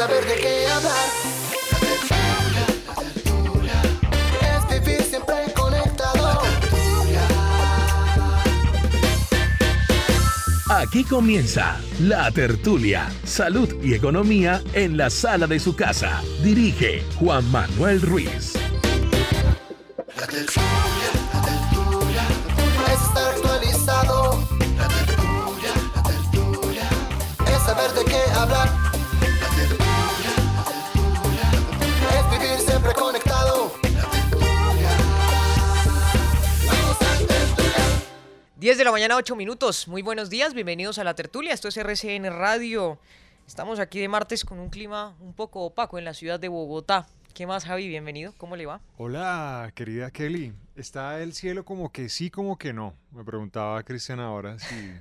Saber de qué hablar. Es vivir siempre conectado. Aquí comienza La Tertulia, Salud y Economía en la sala de su casa. Dirige Juan Manuel Ruiz. Es estar actualizado. Es saber de qué hablar. 10 de la mañana, 8 minutos. Muy buenos días, bienvenidos a la tertulia. Esto es RCN Radio. Estamos aquí de martes con un clima un poco opaco en la ciudad de Bogotá. ¿Qué más, Javi? Bienvenido. ¿Cómo le va? Hola, querida Kelly. ¿Está el cielo como que sí, como que no? Me preguntaba Cristian ahora si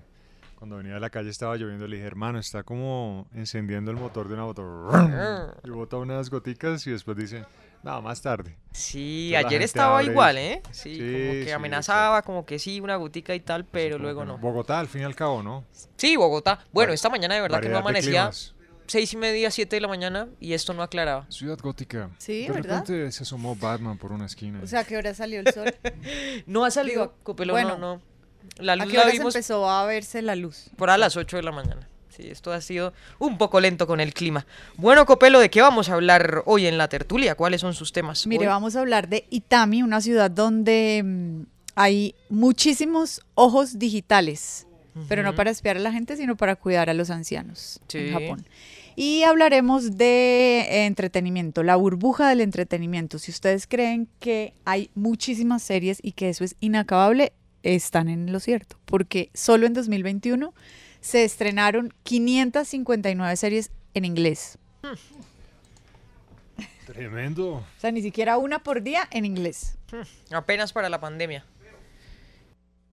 cuando venía de la calle estaba lloviendo. Le dije, hermano, está como encendiendo el motor de una moto. Y bota unas goticas y después dice, no, más tarde. Sí, Entonces ayer estaba igual, ¿eh? Sí, Sí, como que sí, amenazaba, como que sí, una gotica y tal, pero luego no. Bogotá, al fin y al cabo, ¿no? Sí, Bogotá. Bueno, esta mañana de verdad que no amanecía seis y media, siete de la mañana y esto no aclaraba. Ciudad gótica. Sí, de ¿verdad? repente se asomó Batman por una esquina. O sea, ¿a qué hora salió el sol? No ha salido, Digo, Copelo, bueno, no, no. La ¿A luz qué la hora vimos empezó a verse la luz? por a las 8 de la mañana. Sí, esto ha sido un poco lento con el clima. Bueno, Copelo, ¿de qué vamos a hablar hoy en la tertulia? ¿Cuáles son sus temas? Mire, hoy? vamos a hablar de Itami, una ciudad donde mm, hay muchísimos ojos digitales, pero no para espiar a la gente, sino para cuidar a los ancianos Sí. en Japón. Y hablaremos de entretenimiento, la burbuja del entretenimiento. Si ustedes creen que hay muchísimas series y que eso es inacabable, están en lo cierto, porque solo en 2021 se estrenaron 559 series en inglés. Tremendo. O sea, ni siquiera una por día en inglés. Apenas para la pandemia.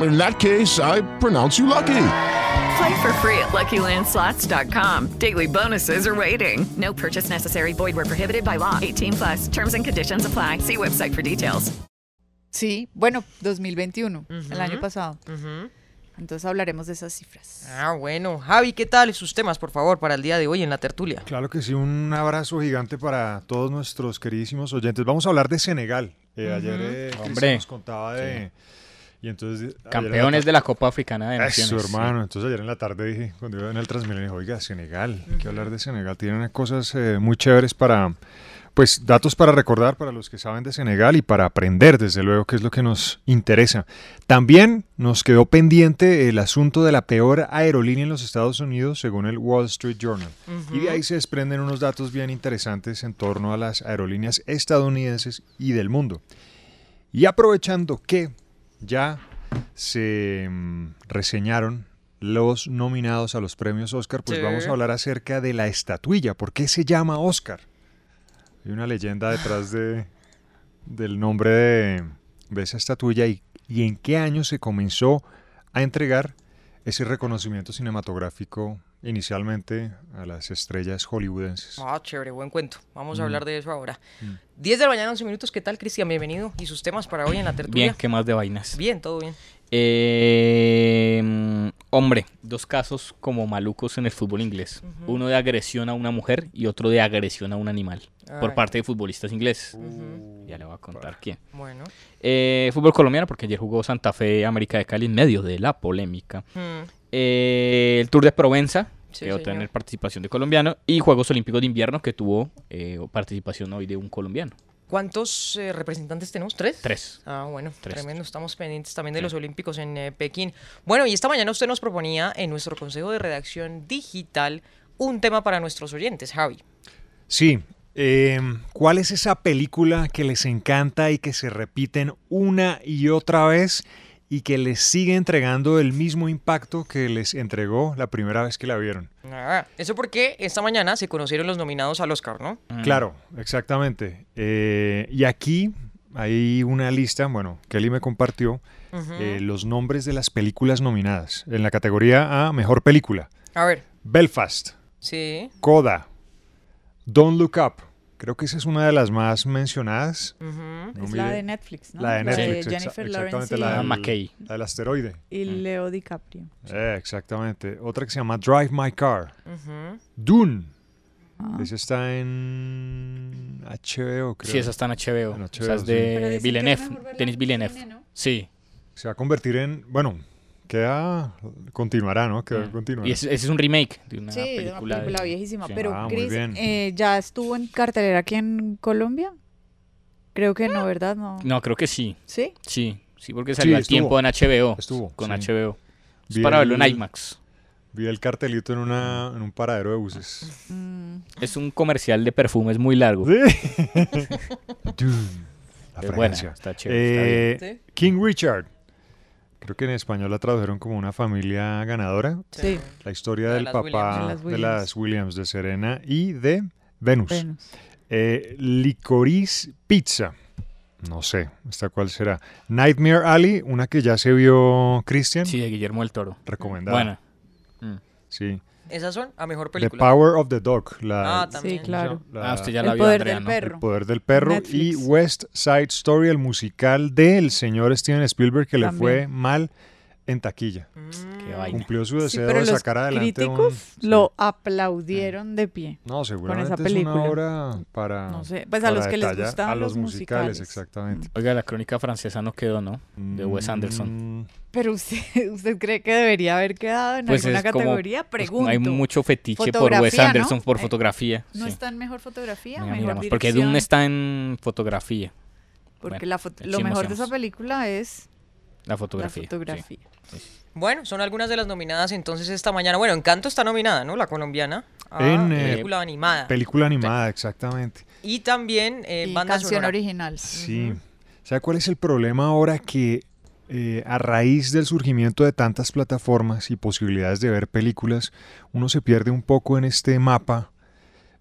In that case, I pronounce you lucky. Play for free at LuckyLandSlots.com. Daily bonuses are waiting. No purchase necessary. Void where prohibited by law. 18 plus. Terms and conditions apply. See website for details. Sí, bueno, 2021, el año pasado. ujú. Entonces hablaremos de esas cifras. Ah, bueno. Javi, ¿qué tal sus temas, por favor, para el día de hoy en la tertulia? Claro que sí, un abrazo gigante para todos nuestros queridísimos oyentes. Vamos a hablar de Senegal. Eh, Ujú. Ayer eh, nos contaba de... Y entonces, en Campeones de la Copa Africana de Eso, Naciones. hermano. Entonces ayer en la tarde dije, cuando iba en el Transmilenio, dije, oiga, Senegal, hay que hablar de Senegal. Tienen cosas eh, muy chéveres para, pues datos para recordar para los que saben de Senegal y para aprender, desde luego, que es lo que nos interesa. También nos quedó pendiente el asunto de la peor aerolínea en los Estados Unidos, según el Wall Street Journal. Y de ahí se desprenden unos datos bien interesantes en torno a las aerolíneas estadounidenses y del mundo. Y aprovechando que ya se mm, reseñaron los nominados a los premios Oscar, pues Sí. vamos a hablar acerca de la estatuilla. ¿Por qué se llama Oscar? Hay una leyenda detrás de, del nombre de, de esa estatuilla y, y en qué año se comenzó a entregar ese reconocimiento cinematográfico inicialmente a las estrellas hollywoodenses. Ah, chévere, buen cuento. Vamos a Mm. hablar de eso ahora. Mm. 10 de la mañana, 11 minutos. ¿Qué tal, Cristian? Bienvenido. ¿Y sus temas para hoy en la tertulia? Bien, ¿qué más de vainas? Bien, todo bien. Eh, hombre, dos casos como malucos en el fútbol inglés. Uno de agresión a una mujer y otro de agresión a un animal. Por parte de futbolistas ingleses. Ya le voy a contar quién. Bueno. Eh, fútbol colombiano, porque ayer jugó Santa Fe América de Cali en medio de la polémica. Mm. Eh, el Tour de Provenza, Sí, que va a tener participación de colombiano. Y Juegos Olímpicos de Invierno, que tuvo eh, participación hoy de un colombiano. ¿Cuántos eh, representantes tenemos? ¿Tres? Tres. Ah, bueno, Tres. tremendo. Estamos pendientes también de los Olímpicos en eh, Pekín. Bueno, y esta mañana usted nos proponía en nuestro Consejo de Redacción Digital un tema para nuestros oyentes, Javi. Sí. eh, ¿Cuál es esa película que les encanta y que se repiten una y otra vez y que les sigue entregando el mismo impacto que les entregó la primera vez que la vieron? Ah, eso porque esta mañana se conocieron los nominados al Oscar, ¿no? Claro, exactamente. Eh, y aquí hay una lista, bueno, Kelly me compartió eh, los nombres de las películas nominadas en la categoría A, Mejor Película. A ver. Belfast, Sí. Coda, Don't Look Up. Creo que esa es una de las más mencionadas. No Es la de Netflix, ¿no? La de exa- Jennifer exactamente, Lawrence y- la, Ah, del, McKay. la del asteroide. Y Leo DiCaprio. Eh, exactamente. Otra que se llama Drive My Car. Dune. Ah. Esa está en HBO, creo. Sí, esa está en HBO. En Esa es sí. de Villeneuve, Denis Villeneuve. Sí. Se va a convertir en. Bueno, queda. Continuará, ¿no? Queda, continuará. Y ese, es un remake de una sí, de película. una película de- viejísima. sí. Pero, Ah, Chris, eh, ¿ya estuvo en cartelera aquí en Colombia? Creo que no, ¿verdad? No. No, creo que sí. ¿Sí? Sí, sí, porque Sí, salió al estuvo. tiempo en HBO. Estuvo, Con sí. HBO. Es para verlo en IMAX. Vi el cartelito en, una, en un paradero de buses. Mm, Es un comercial de perfumes muy largo. La Es buena, está chévere, está Eh, bien. King Richard. Creo que en español la tradujeron como una familia ganadora. Sí. La historia de del las papá Williams. De las de las Williams, de Serena y de Venus. Venus. Eh, Licorice Pizza. No sé, ¿esta cuál será? Nightmare Alley, una que ya se vio Christian. Sí, de Guillermo del Toro. Recomendada. Buena. Mm. Sí. Esas son a mejor The película. Power of the Dog. La, Ah, también. Sí, claro. la- Ah, usted ya El la vio, poder Andrea, del ¿no? perro. El poder del perro Netflix. y West Side Story, el musical del señor Steven Spielberg que le También. fue mal en taquilla. Qué vaina. Cumplió su Sí, deseo pero de los sacar adelante un... críticos sí. lo aplaudieron de pie. No, seguramente esa es una película. obra para No sé, pues a los que les gustan a los los musicales, musicales. exactamente. Oiga, la crónica francesa no quedó, ¿no? De Wes Anderson. Mm, Pero usted, ¿usted cree que debería haber quedado en Pues alguna es como- categoría? pues Pregunto. hay mucho fetiche por Wes. Anderson por Eh, fotografía. ¿No sí. está en mejor fotografía? Mira, mejor miramos, porque? Dune está en fotografía. Porque Bueno, la lo mejor de esa película es La fotografía. la fotografía. Bueno, son algunas de las nominadas entonces esta mañana. Bueno, Encanto está nominada, ¿no? La colombiana. a En, eh, película animada. película animada, exactamente. y también eh, Y banda canción sonora. original. Sí. ¿Sabe cuál es el problema ahora? Que eh, a raíz del surgimiento de tantas plataformas y posibilidades de ver películas, uno se pierde un poco en este mapa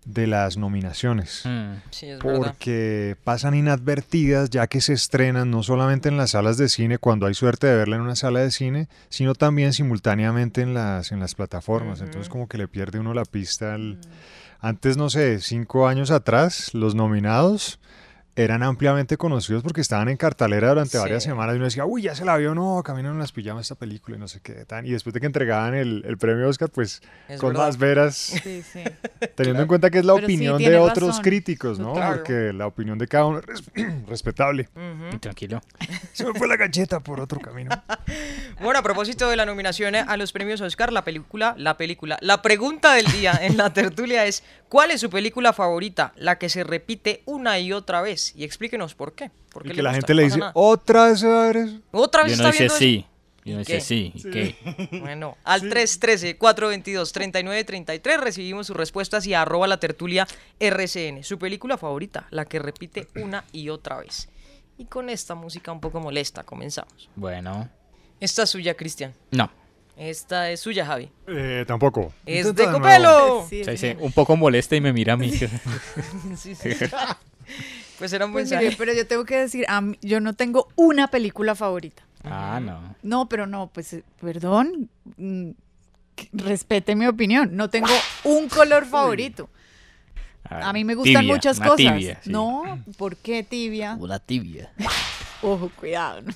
de las nominaciones. Mm. Sí, es verdad. Porque pasan inadvertidas ya que se estrenan no solamente en las salas de cine cuando hay suerte de verla en una sala de cine, sino también simultáneamente en las, en las plataformas. Entonces como que le pierde uno la pista al... Antes, no sé, cinco años atrás, los nominados eran ampliamente conocidos porque estaban en cartelera durante Sí. varias semanas y uno decía, uy, ya se la vio, no, caminan en las pijamas esta película y no sé qué tan. Y después de que entregaban el, el premio Oscar, pues Es con verdad. más veras, Sí, sí. teniendo en cuenta que es la Pero sí, opinión de otros críticos, ¿no? Claro. Porque la opinión de cada uno es res- respetable. Y tranquilo. Se me fue la galleta por otro camino. Bueno, a propósito de la nominación a los premios Oscar, la película, la película, la pregunta del día en la tertulia es ¿Cuál es su película favorita? La que se repite una y otra vez. Y explíquenos por qué. ¿Por qué Y le que la gente No le dice, nada. otra vez. ¿Otra vez Yo está no dice viendo eso? sí. Yo no ¿Y dice qué? sí. ¿Y qué? Bueno, al 313-422-3933 recibimos sus respuestas y arroba la tertulia RCN. Su película favorita, la que repite una y otra vez. Y con esta música un poco molesta, comenzamos. Bueno. Esta es suya, Cristian. No. Esta es suya, Javi. Eh, tampoco. Es de. Copelo. Dice, un poco molesta y me mira a mí. Sí, sí. Pues era un Pues mensaje. mire, pero yo tengo que decir, a mí- yo no tengo una película favorita. ah, no. No, pero no, pues eh, perdón, mm, respete mi opinión. No tengo un color favorito. A mí me gustan Tibia, muchas una cosas. tibia, sí. No, ¿por qué tibia? Una tibia. Ojo, cuidado. ¿no?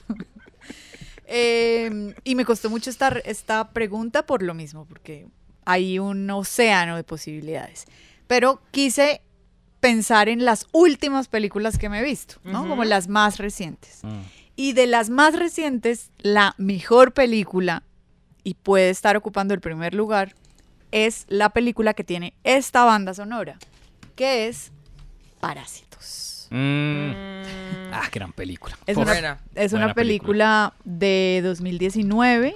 Eh, y me costó mucho esta, esta pregunta por lo mismo, porque hay un océano de posibilidades. Pero quise pensar en las últimas películas que me he visto, ¿no? Como las más recientes. Y de las más recientes, la mejor película, y puede estar ocupando el primer lugar, es la película que tiene esta banda sonora, que es Parásitos. Mm. Ah, gran película. Es una, es una película, de 2019,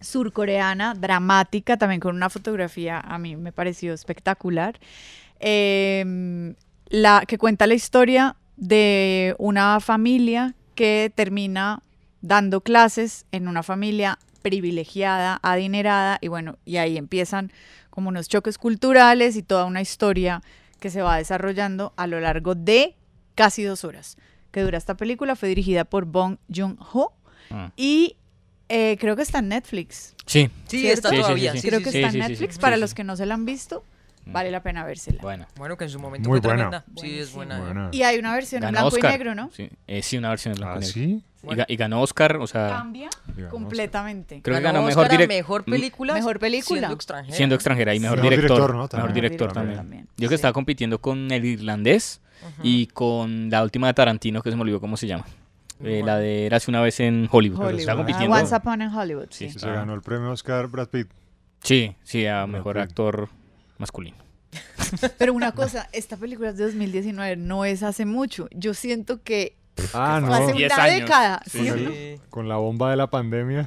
surcoreana, dramática, también con una fotografía, a mí me pareció espectacular, eh, la, que cuenta la historia de una familia que termina dando clases en una familia privilegiada, adinerada, y bueno, y ahí empiezan como unos choques culturales y toda una historia que se va desarrollando a lo largo de casi dos horas que dura esta película. Fue dirigida por Bong Joon-ho Ah. y eh, creo que está en Netflix. Sí. Sí, ¿cierto? está todavía. sí, creo sí, que sí. está Sí, en sí, sí, Netflix. sí, Para sí, los que no se la han visto, vale la pena vérsela. Bueno. Bueno, que en su momento Muy fue buena. tremenda. Sí, es buena. Buena. Y hay una versión en Ganó blanco Oscar. y negro, ¿no? Sí, eh, sí, una versión en blanco ¿Ah, y negro. sí? Y, ga- y ganó Oscar, o sea, Cambia completamente. Creo que Ganó mejor Oscar a direc- mejor mm, película. Mejor película. Siendo extranjera. siendo extranjera y mejor Mejor director. director, ¿no? Mejor director Director también. también. Yo que estaba compitiendo con el irlandés y con la última de Tarantino, que se me olvidó cómo se llama. Eh, la de Érase una vez en Hollywood. Hollywood. Estaba Ah, compitiendo. Once Upon in Hollywood, sí. Sí, Se ganó el premio Oscar Brad Pitt. Sí, sí, a mejor actor masculino. Pero una cosa, esta película es de 2019, no es hace mucho. Yo siento que Ah, fue no. hace Diez una años. década. El- con la bomba de la pandemia.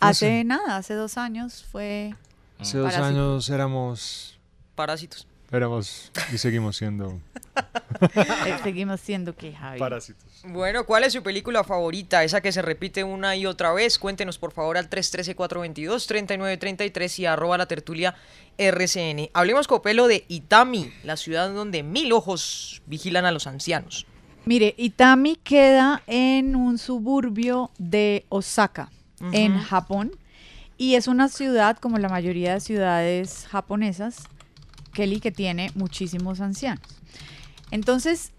Hace nada, hace dos años fue... Hace dos Parásitos. años éramos, Parásitos. Éramos y seguimos siendo Seguimos siendo que Javi. parásitos. Bueno, ¿cuál es su película favorita? Esa que se repite una y otra vez. Cuéntenos por favor al 313-422-3933 y arroba la tertulia RCN. Hablemos, Copelo, de Itami, la ciudad donde mil ojos vigilan a los ancianos. Mire, Itami queda en un suburbio de Osaka, en. Japón, y es una ciudad, como la mayoría de ciudades japonesas, Kelly, que tiene muchísimos ancianos. Entonces,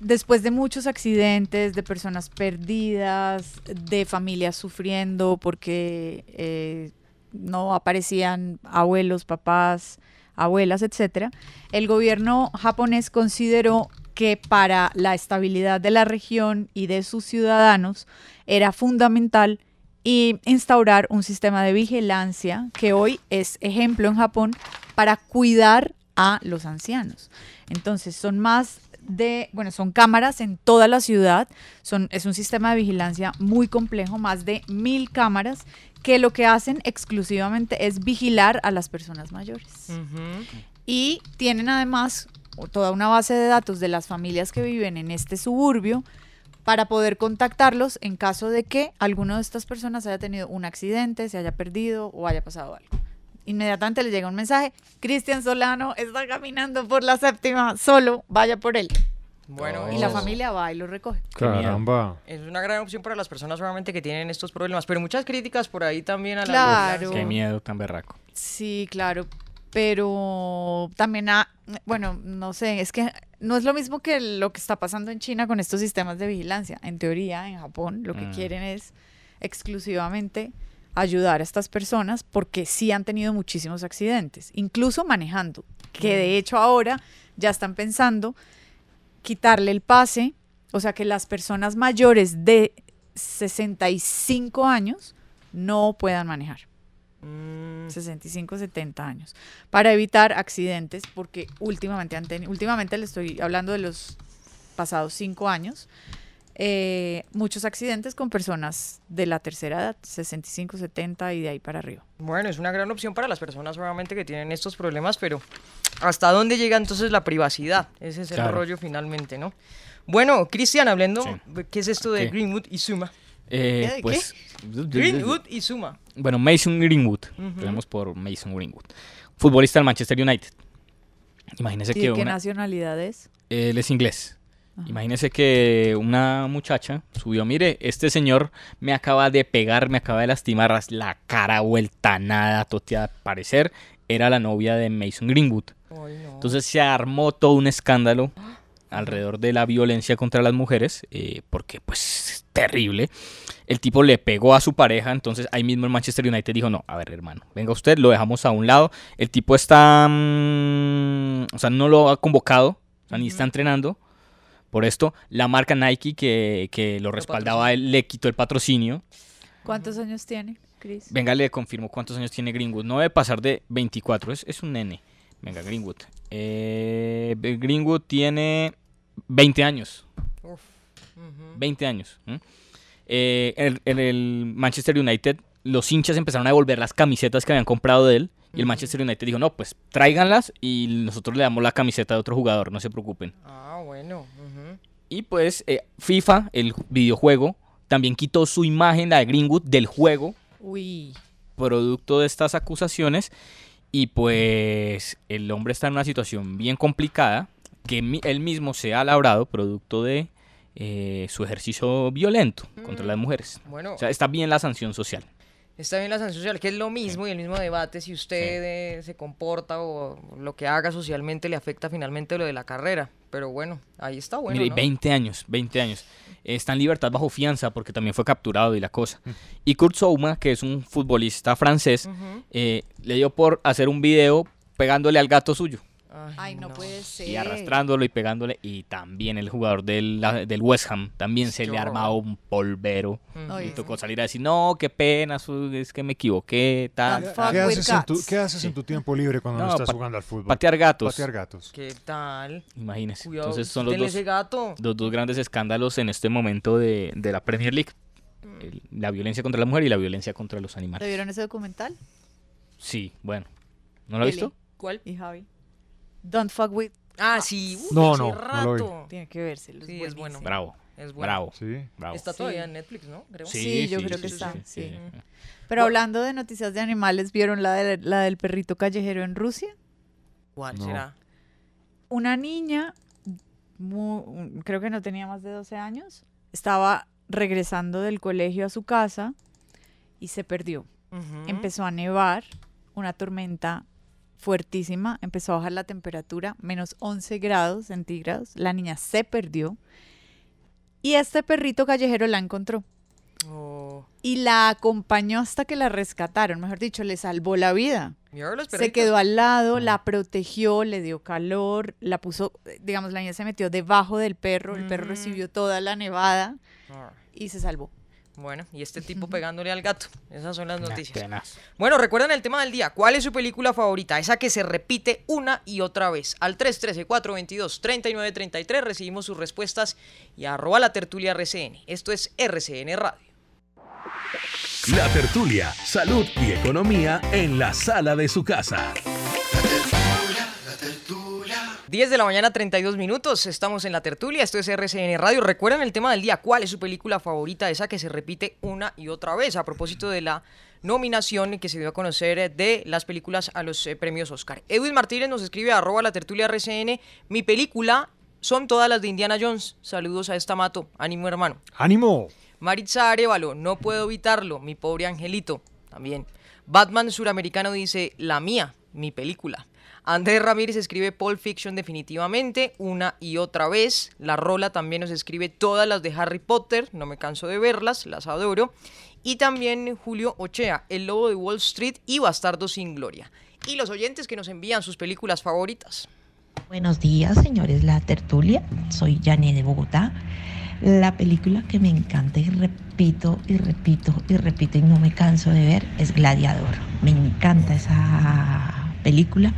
después de muchos accidentes, de personas perdidas, de familias sufriendo porque eh, no aparecían abuelos, papás, abuelas, etcétera, el gobierno japonés consideró que para la estabilidad de la región y de sus ciudadanos era fundamental instaurar un sistema de vigilancia que hoy es ejemplo en Japón para cuidar a los ancianos. Entonces son más de, bueno, son cámaras en toda la ciudad, son, es un sistema de vigilancia muy complejo, más de mil cámaras que lo que hacen exclusivamente es vigilar a las personas mayores. Y tienen además toda una base de datos de las familias que viven en este suburbio para poder contactarlos en caso de que alguno de estas personas haya tenido un accidente, se haya perdido o haya pasado algo. Inmediatamente le llega un mensaje, Cristian Solano está caminando por la séptima, solo vaya por él. Bueno, Y la familia va y lo recoge. Caramba. Es una gran opción para las personas obviamente que tienen estos problemas, pero muchas críticas por ahí también a la Claro. Qué miedo tan berraco. Sí, claro, pero también, ha- bueno, no sé, es que no es lo mismo que lo que está pasando en China con estos sistemas de vigilancia. En teoría, en Japón, lo que Mm. quieren es exclusivamente ayudar a estas personas porque sí han tenido muchísimos accidentes, incluso manejando, que de hecho ahora ya están pensando quitarle el pase, o sea, que las personas mayores de 65 años no puedan manejar. Mm. 65, 70 años. Para evitar accidentes, porque últimamente han tenido, últimamente le estoy hablando de los pasados cinco años, eh, muchos accidentes con personas de la tercera edad, 65, 70 y de ahí para arriba. Bueno, es una gran opción para las personas obviamente que tienen estos problemas, pero ¿hasta dónde llega entonces la privacidad? Ese es el Claro. rollo finalmente, ¿no? Bueno, Cristian, hablando, Sí. ¿qué es esto de ¿Qué? Greenwood y Suma? Eh, ¿Qué? pues, Greenwood y Suma. Bueno, Mason Greenwood. Tenemos por Mason Greenwood. Futbolista del Manchester United. Imagínese ¿Y que de qué una- nacionalidad es? él es inglés. Imagínese que una muchacha subió, mire, este señor me acaba de pegar, me acaba de lastimar la cara vuelta a nada, toteada, parecer era la novia de Mason Greenwood. Entonces se armó todo un escándalo alrededor de la violencia contra las mujeres, eh, porque pues es terrible. El tipo le pegó a su pareja, entonces ahí mismo el Manchester United dijo, no, a ver hermano, venga usted, lo dejamos a un lado. El tipo está, mm, o sea, no lo ha convocado, o sea, ni está entrenando. Por esto, la marca Nike que, que lo respaldaba, él, le quitó el patrocinio. ¿Cuántos años tiene, Chris? Venga, le confirmo cuántos años tiene Greenwood. No debe pasar de 24, es, es un nene. Venga, Greenwood. Eh, Greenwood tiene 20 años. 20 años. ¿m? Eh, en, en el Manchester United, los hinchas empezaron a devolver las camisetas que habían comprado de él. Y el Manchester United dijo, no, pues tráiganlas y nosotros le damos la camiseta de otro jugador, no se preocupen. Ah, bueno. ujú. Y pues eh, FIFA, el videojuego, también quitó su imagen, la de Greenwood, del juego, Uy. producto de estas acusaciones. Y pues el hombre está en una situación bien complicada, que mi- él mismo se ha labrado producto de eh, su ejercicio violento contra las mujeres. Bueno. O sea, está bien la sanción social. Está bien la sanción social, que es lo mismo y el mismo debate si usted eh, se comporta o lo que haga socialmente le afecta finalmente lo de la carrera. Pero bueno, ahí está bueno. Mire, ¿no? 20 años, 20 años. Está en libertad bajo fianza porque también fue capturado y la cosa. Y Kurt Souma, que es un futbolista francés, eh, le dio por hacer un video pegándole al gato suyo. Ay, no, puede ser. Y arrastrándolo y pegándole. Y también el jugador del, del West Ham también se le ha armado un polvero. Ay, Y tocó salir a decir, no, qué pena, es que me equivoqué, tal. ¿Qué, tal". qué haces en tu, qué haces en tu tiempo libre cuando no, No, estás jugando al fútbol? patear gatos. Patear gatos. ¿Qué tal? Imagínese. Cuidado, Entonces son los dos, gato. los dos grandes escándalos en este momento de, de la Premier League. El- la violencia contra la mujer y la violencia contra los ¿Te animales. vieron ese documental? Sí, bueno. ¿No lo ha Eli, visto? ¿Cuál? Y Javi. Don't fuck with. Ah, sí. uh, No, no, no lo vi. rato. Tiene que vérselo. Sí, es bueno. Bravo. Es bueno. Bravo. Sí. Bravo. Está todavía en Netflix, ¿no? Creo. Sí, yo creo que está. sí, Sí. sí. Pero hablando de noticias de animales, ¿vieron la, de- la del perrito callejero en Rusia? ¿Cuál No. será? Una niña, creo que no tenía más de 12 años, estaba regresando del colegio a su casa y se perdió. Empezó a nevar, una tormenta fuertísima, empezó a bajar la temperatura, menos 11 grados centígrados, la niña se perdió y este perrito callejero la encontró Oh. y la acompañó hasta que la rescataron, mejor dicho, le salvó la vida. Se quedó al lado, la protegió, le dio calor, la puso, eh, digamos, la niña se metió debajo del perro, el perro Mm. recibió toda la nevada Ah. y se salvó. Bueno, y este tipo pegándole al gato. Esas son las Nah, noticias. Bueno, recuerden el tema del día. ¿Cuál es su película favorita? Esa que se repite una y otra vez. Al 313-422-3933 recibimos sus respuestas y arroba la tertulia RCN. Esto es RCN Radio. La tertulia, salud y economía en la sala de su casa. 10 de la mañana, 32 minutos. Estamos en la tertulia. Esto es RCN Radio. Recuerden el tema del día. ¿Cuál es su película favorita? Esa que se repite una y otra vez. A propósito de la nominación que se dio a conocer de las películas a los eh, premios Oscar. Edwin Martínez nos escribe arroba la tertulia RCN. Mi película son todas las de Indiana Jones. Saludos a esta mato. Ánimo, hermano. ¡Ánimo! Maritza Arevalo, no puedo evitarlo, mi pobre angelito, también. Batman suramericano dice, la mía, mi película. Andrés Ramírez escribe Pulp Fiction definitivamente, una y otra vez. La Rola también nos escribe todas las de Harry Potter, no me canso de verlas, las adoro. Y también Julio Ochea, El Lobo de Wall Street y Bastardo sin Gloria. Y los oyentes que nos envían sus películas favoritas. Buenos días, señores La Tertulia. Soy Jané de Bogotá. La película que me encanta y repito y repito y repito y no me canso de ver es Gladiador. Me encanta esa película.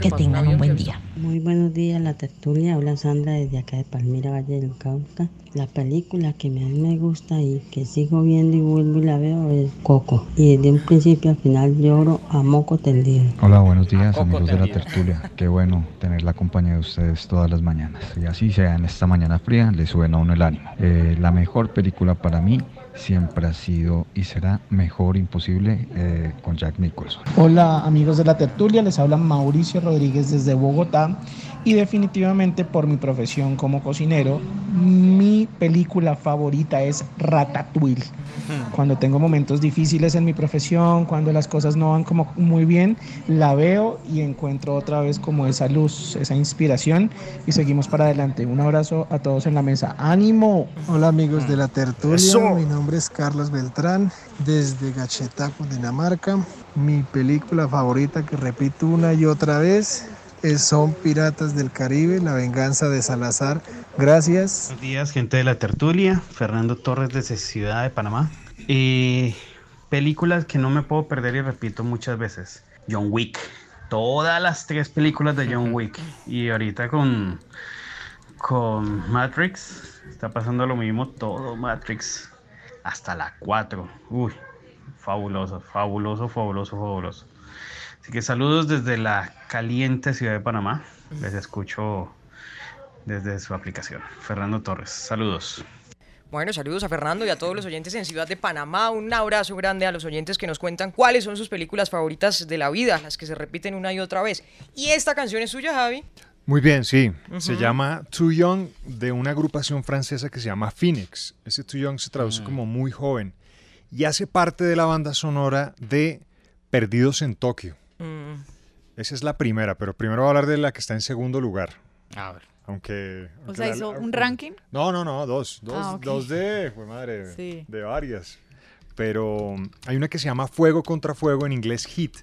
Que tengan un buen día. Muy buenos días, la tertulia. Habla Sandra desde acá de Palmira, Valle del Cauca. La película que más me gusta y que sigo viendo y vuelvo y la veo es Coco. Y desde un principio al final lloro a moco tendido. Hola, buenos días, amigos de la tertulia. Qué bueno tener la compañía de ustedes todas las mañanas. Y así sea en esta mañana fría, le suben a uno el ánimo. Eh, la mejor película para mí siempre ha sido y será mejor imposible eh, con Jack Nicholson. Hola amigos de la tertulia, les habla Mauricio Rodríguez desde Bogotá y definitivamente por mi profesión como cocinero, mi película favorita es Ratatouille. Cuando tengo momentos difíciles en mi profesión, cuando las cosas no van como muy bien, la veo y encuentro otra vez como esa luz, esa inspiración y seguimos para adelante. Un abrazo a todos en la mesa. ¡Ánimo! Hola amigos de la tertulia, Eso. mi nombre es Carlos Beltrán desde Gacheta, Dinamarca. Mi película favorita que repito una y otra vez Son Piratas del Caribe, La venganza de Salazar. Gracias. Buenos días, gente de la tertulia. Fernando Torres desde Ciudad de Panamá. Y películas que no me puedo perder y repito muchas veces. John Wick. Todas las tres películas de John Wick. Y ahorita con, con Matrix está pasando lo mismo. Todo Matrix. Hasta la 4. Uy, fabuloso, fabuloso, fabuloso, fabuloso. Así que saludos desde la caliente ciudad de Panamá. Les escucho desde su aplicación. Fernando Torres, saludos. Bueno, saludos a Fernando y a todos los oyentes en Ciudad de Panamá. Un abrazo grande a los oyentes que nos cuentan cuáles son sus películas favoritas de la vida, las que se repiten una y otra vez. Y esta canción es suya, Javi. Muy bien, sí. Se llama Too Young de una agrupación francesa que se llama Phoenix. Ese Too Young se traduce como muy joven y hace parte de la banda sonora de Perdidos en Tokio. Mm, Esa es la primera, pero primero voy a hablar de la que está en segundo lugar. A ver. Aunque. O sea, la- hizo un ranking. No, no, no, dos. Dos, Ah, dos de. Fue madre. Sí. De varias. Pero hay una que se llama Fuego contra Fuego, en inglés Hit,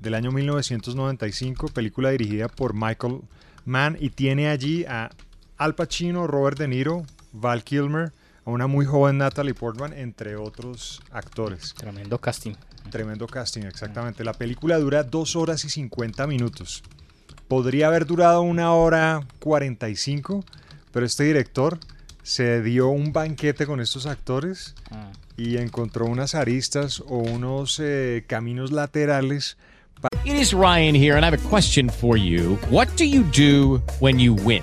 del año 1995, película dirigida por Michael Mann y tiene allí a Al Pacino, Robert De Niro, Val Kilmer, a una muy joven Natalie Portman, entre otros actores. Tremendo casting. Tremendo casting, exactamente. La película dura dos horas y 50 minutos. Podría haber durado una hora 45, pero este director se dio un banquete con estos actores Ah. y encontró unas aristas o unos eh, caminos laterales. It is Ryan here, and I have a question for you. What do you do when you win?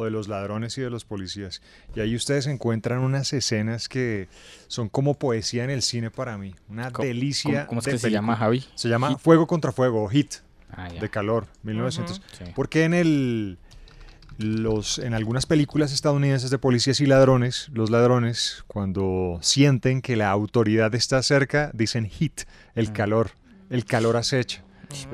o de los ladrones y de los policías. Y ahí ustedes encuentran unas escenas que son como poesía en el cine para mí. Una ¿Cómo- delicia. cómo- cómo es de que se llama, Javi? Se llama Hit. Fuego contra Fuego, o Hit, Ah, de calor, 1900. Ujú. Sí. Porque en el... Los, en algunas películas estadounidenses de policías y ladrones, los ladrones, cuando sienten que la autoridad está cerca, dicen hit, el Mm. calor, el calor acecha,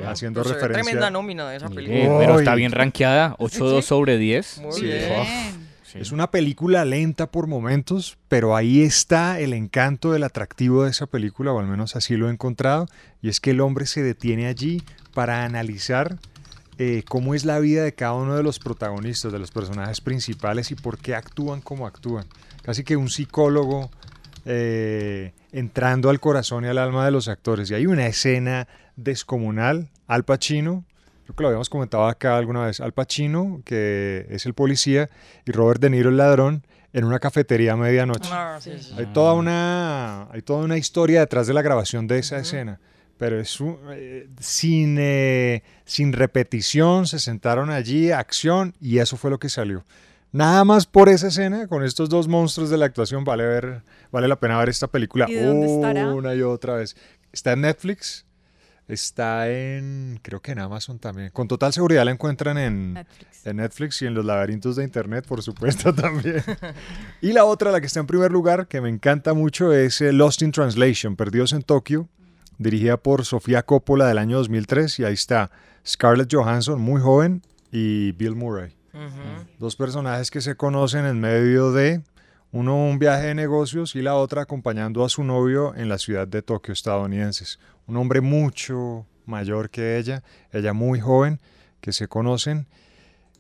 haciendo Pero se ve referencia. tremenda nómina de esa película. pero está bien rankeada. 8.2 sobre 10. Muy Sí. bien. Sí. Es una película lenta por momentos, pero ahí está el encanto, el atractivo de esa película, o al menos así lo he encontrado, y es que el hombre se detiene allí para analizar eh, cómo es la vida de cada uno de los protagonistas, de los personajes principales y por qué actúan como actúan. Casi que un psicólogo eh, entrando al corazón y al alma de los actores. Y hay una escena descomunal, Al Pacino, creo que lo habíamos comentado acá alguna vez, Al Pacino, que es el policía, y Robert De Niro el ladrón, en una cafetería a medianoche. Ah, sí, sí. Hay toda una, hay toda una historia detrás de la grabación de esa escena, pero es un- eh, sin, eh, sin repetición, se sentaron allí, acción, y eso fue lo que salió. Nada más por esa escena, con estos dos monstruos de la actuación, vale, ver, vale la pena ver esta película ¿Y dónde estará? una y otra vez. Está en Netflix, Está en, creo que en Amazon también. Con total seguridad la encuentran en Netflix. en Netflix y en los laberintos de internet, por supuesto, también. y la otra, la que está en primer lugar, que me encanta mucho, es eh, Lost in Translation, Perdidos en Tokio, dirigida por Sofía Coppola del año 2003. Y ahí está Scarlett Johansson, muy joven, y Bill Murray. Dos personajes que se conocen en medio de uno un viaje de negocios y la otra acompañando a su novio en la ciudad de Tokio, estadounidenses. Un hombre mucho mayor que ella, ella muy joven, que se conocen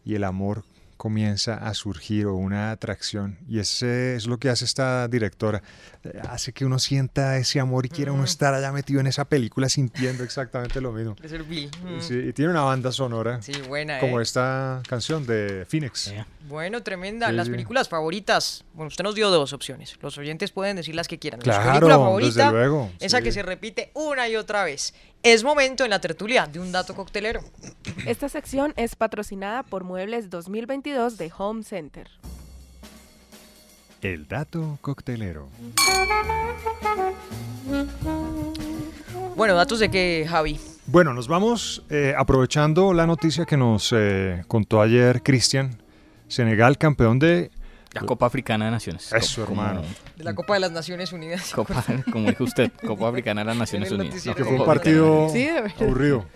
y el amor comienza a surgir o una atracción. Y ese es lo que hace esta directora. Eh, Hace que uno sienta ese amor y quiera uno estar allá metido en esa película sintiendo exactamente lo mismo. Es el Bill. Mm. Sí, y tiene una banda sonora Sí, buena, como eh. esta canción de Phoenix. Bueno, tremenda. Sí, Las sí. películas favoritas. Bueno, usted nos dio dos opciones. Los oyentes pueden decir las que quieran. Claro, película favorita, desde luego, esa sí. que se repite una y otra vez. Es momento en la tertulia de un dato coctelero. Esta sección es patrocinada por Muebles 2022 de Home Center. El dato coctelero. Bueno, datos de qué, Javi. Bueno, nos vamos eh, aprovechando la noticia que nos eh, contó ayer Cristian. Senegal, campeón de... La Copa Africana de Naciones. Eso, Como- hermano. De la Copa de las Naciones Unidas. Copa, como dijo usted, Copa Africana de las Naciones En Unidas. noticiero. Que No, fue un partido Sí, de verdad. aburrido.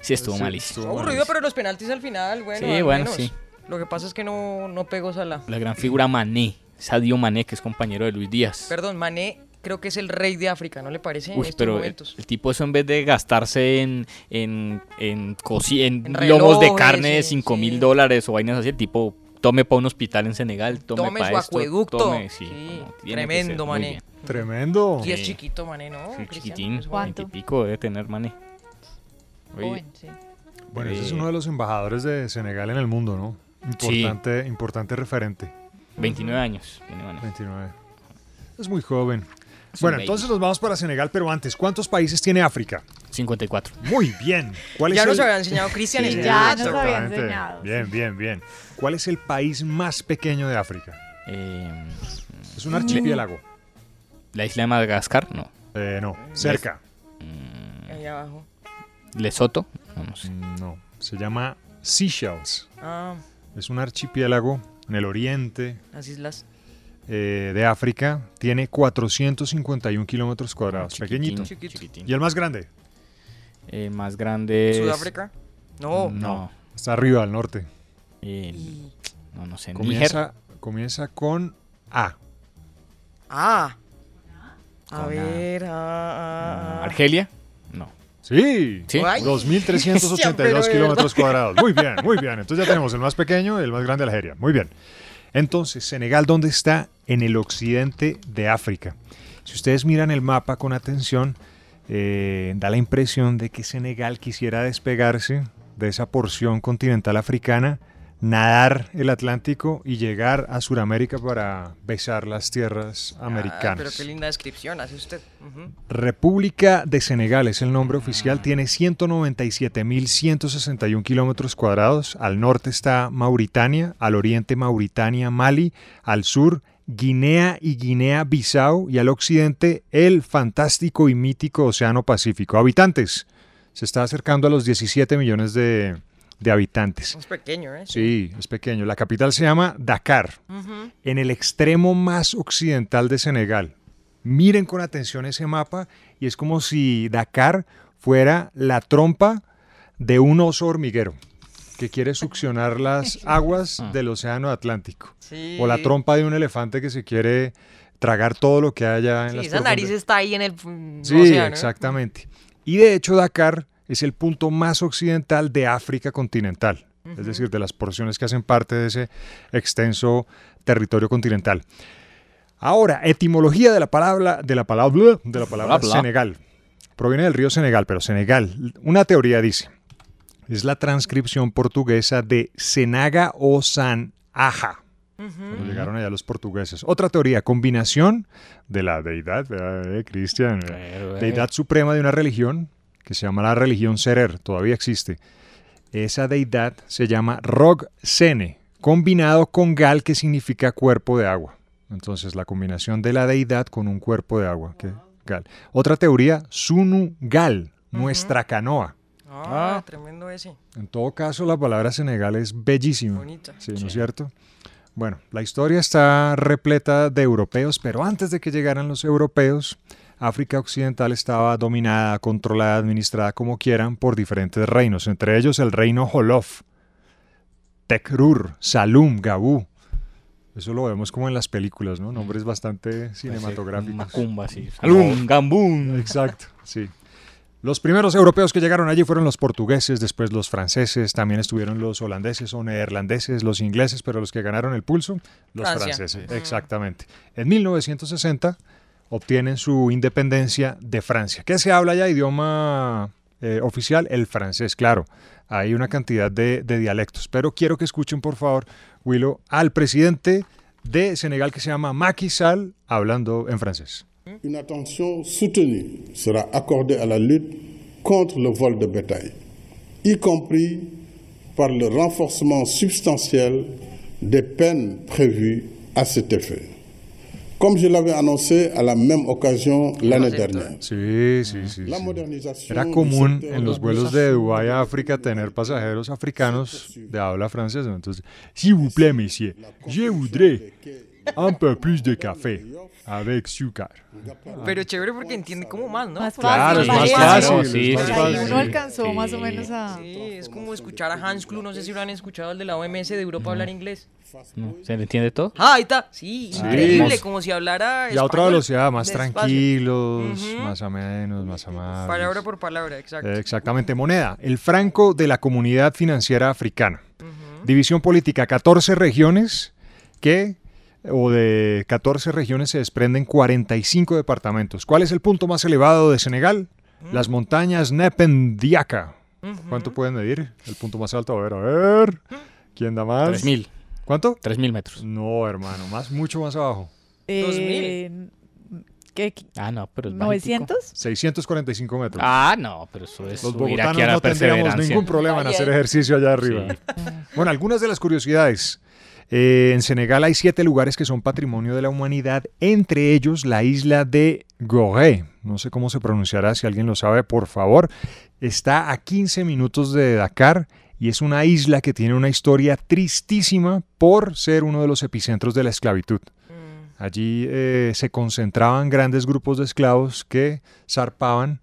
Sí, estuvo Sí, malísimo. estuvo Aburrido, pero los penaltis al final, bueno. Sí, al bueno, menos. sí. Lo que pasa es que no, no pegó Salah. La gran figura Mané, Sadio Mané, que es compañero de Luis Díaz. Perdón, Mané creo que es el rey de África, ¿no le parece? en Uy, estos pero el, momentos. el tipo eso en vez de gastarse en, en, en, cosi- en En lomos de carne de sí, 5 mil dólares o vainas así, el tipo tome para un hospital en Senegal, tome, Tome para su esto, acueducto. tome, sí, como tremendo, Mané. Tremendo. Y es chiquito, Mané, ¿no? Sí, chiquitín, veintipico debe tener Mané. Oye, Joven, sí. Bueno, ese es uno de los embajadores de Senegal en el mundo, ¿no? Sí. Importante, importante referente. 29 años tiene Mané. 29. Es muy joven. Bueno, entonces nos vamos para Senegal, pero antes, ¿cuántos países tiene África? 54. Muy bien. ¿Cuál Ya es nos el- había enseñado Cristian Sí, Ya nos había enseñado, Bien, bien, bien. ¿Cuál es el país más pequeño de África? Eh, Es un archipiélago. la isla de Madagascar, no. Eh, no, cerca. Ahí abajo. Lesoto, no, no sé. No, se llama Seychelles. Ah, Es un archipiélago en el oriente las islas. Eh, de África. Tiene 451 kilómetros cuadrados. Pequeñito. Chiquito. chiquitín. ¿Y el más grande? El más grande es... ¿Sudáfrica? No. No. Está arriba, al norte. Eh, no, no sé. Comienza, comienza con A. Ah. A ver, ah, ah, ah. ¿Argelia? No. Sí, ¿Sí? Ay. 2.382 Pero de kilómetros cuadrados. Muy bien, muy bien. Entonces ya tenemos el más pequeño y el más grande de Algeria. Muy bien. Entonces, Senegal, ¿dónde está? En el occidente de África. Si ustedes miran el mapa con atención, eh, da la impresión de que Senegal quisiera despegarse de esa porción continental africana, nadar el Atlántico y llegar a Sudamérica para besar las tierras Ah, americanas. pero qué linda descripción hace usted. República de Senegal es el nombre oficial, tiene 197.161 kilómetros cuadrados. Al norte está Mauritania, al oriente Mauritania, Mali, al sur Guinea y Guinea-Bissau y al occidente el fantástico y mítico Océano Pacífico. Habitantes, se está acercando a los 17 millones de, de habitantes. Es pequeño, ¿eh? Sí, es pequeño. La capital se llama Dakar, en el extremo más occidental de Senegal. Miren con atención ese mapa y es como si Dakar fuera la trompa de un oso hormiguero que quiere succionar las aguas del océano Atlántico. Sí. O la trompa de un elefante que se quiere tragar todo lo que haya en Sí, las esa nariz está ahí en el mm, Sí, océano. ¿eh? exactamente. Y de hecho Dakar es el punto más occidental de África continental, es decir, de las porciones que hacen parte de ese extenso territorio continental. Ahora, etimología de la palabra de la palabra de la palabra Bla, bla. Senegal. Proviene del río Senegal, pero Senegal, una teoría dice, es la transcripción portuguesa de Senaga o San Aja. Cuando llegaron allá los portugueses. Otra teoría, combinación de la deidad, ¿verdad, eh, Cristian? Pero, eh. Deidad suprema de una religión que se llama la religión Serer, todavía existe. Esa deidad se llama Rog Sene, combinado con Gal, que significa cuerpo de agua. Entonces, la combinación de la deidad con un cuerpo de agua. que- Gal. Otra teoría, Sunu Gal nuestra canoa. Ah, tremendo ese. En todo caso, la palabra Senegal es bellísima. Bonita. Sí, ¿no es cierto? Bueno, la historia está repleta de europeos, pero antes de que llegaran los europeos, África Occidental estaba dominada, controlada, administrada como quieran por diferentes reinos, entre ellos el reino Jolof, Tekrur, Salum, Gabú. Eso lo vemos como en las películas, ¿no? Nombres bastante cinematográficos. Macumba, sí. Salum, Gambún. Exacto, sí. Los primeros europeos que llegaron allí fueron los portugueses, después los franceses, también estuvieron los holandeses o neerlandeses, los ingleses, pero los que ganaron el pulso, los Francia. franceses. Exactamente. En 1960 obtienen su independencia de Francia. ¿Qué se habla ya? Idioma eh, oficial, el francés, claro. Hay una cantidad de, de dialectos, pero quiero que escuchen, por favor, Willow, al presidente de Senegal que se llama Macky Sall hablando en francés. Une attention soutenue sera accordée à la lutte contre le vol de bétail, y compris par le renforcement substantiel des peines prévues à cet effet. Comme je l'avais annoncé à la même occasion l'année dernière. Sí, sí, sí. La sí. Era común en los de vuelos de Dubái a África tener pasajeros africanos de habla francesa. Entonces, s'il vous plaît, monsieur, je voudrais un peu plus de café avec sucre. Pero chévere porque entiende como más, ¿no? Más Claro, es más fácil. sí, es más sí, fácil. uno alcanzó más o menos a... Sí, es como escuchar a Hans Klug, no sé si lo han escuchado, el de la OMS de Europa hablar inglés. No, ¿Se le entiende todo? Ah, ahí está. Sí, Sí. increíble, como si hablara Y a otra velocidad, más despacio. tranquilos, Ujú. más amenos, más amables. Palabra por palabra, exacto. Exactamente, moneda. El franco de la Comunidad Financiera Africana. División política, 14 regiones que, o de 14 regiones se desprenden 45 departamentos. ¿Cuál es el punto más elevado de Senegal? Las montañas Nependiaka. ¿Cuánto pueden medir? El punto más alto, a ver, a ver. ¿Quién da más? 3000. ¿Cuánto? 3000 metros. No, hermano, más, mucho más abajo. Eh, ¿Qué? Ah, no, pero es bajitico. ¿900? 645 metros. Ah, no, pero eso es Los subir bogotanos aquí a la no tendríamos ningún problema en hacer ejercicio allá arriba. Bueno, algunas de las curiosidades. Eh, en Senegal hay siete lugares que son patrimonio de la humanidad, entre ellos la isla de Gorée. No sé cómo se pronunciará, si alguien lo sabe, por favor. Está a 15 minutos de Dakar y es una isla que tiene una historia tristísima por ser uno de los epicentros de la esclavitud. Allí eh, se concentraban grandes grupos de esclavos que zarpaban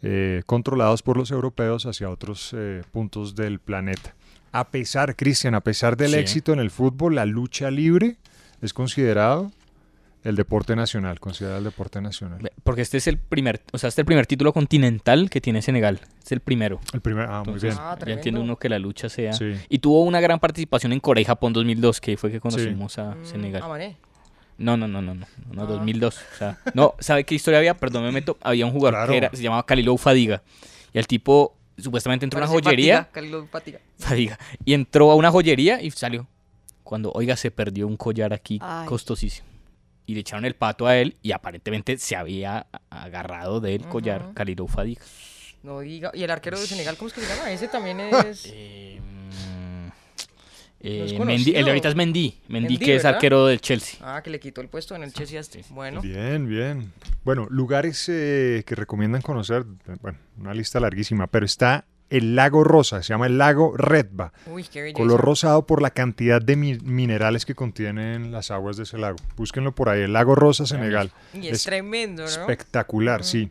eh, controlados por los europeos hacia otros eh, puntos del planeta. A pesar, Cristian, a pesar del Sí. éxito en el fútbol, la lucha libre es considerado el deporte nacional, considerado el deporte nacional. Porque este es el primer, o sea, este es el primer título continental que tiene Senegal. Es el primero. El primer, ah, muy bien. Ah, ya entiende uno que la lucha sea. Sí. Y tuvo una gran participación en Corea y Japón 2002, que fue que conocimos a Mm, Senegal. mané. No, no, no, no, no, no, Ah. 2002. O sea, no, ¿sabe qué historia había? Perdón, me meto. Había un jugador Claro. que era, se llamaba Kalilou Fadiga. Y el tipo supuestamente entró a una joyería. Fatiga, Calilo Fatiga. Fadiga. Y entró a una joyería y salió. Cuando, oiga, se perdió un collar aquí Ay. costosísimo. Y le echaron el pato a él y aparentemente se había agarrado del collar Ujú. Kalilou Fadiga. No diga. Y el arquero de Senegal, ¿cómo es que se llama? Ese también es. Eh, No es Mendy- el de ahorita es Mendy. Mendy, Mendy, que es arquero del Chelsea. Ah, que le quitó el puesto en el Chelsea este. Bueno. Bien, bien. Bueno, lugares eh, que recomiendan conocer, bueno, una lista larguísima, pero está el lago Rosa, se llama el lago Redba. Uy, qué belleza. Color rosado por la cantidad de mi- minerales que contienen las aguas de ese lago. Búsquenlo por ahí, el lago Rosa, Senegal. Y es, tremendo, ¿no? Espectacular, sí.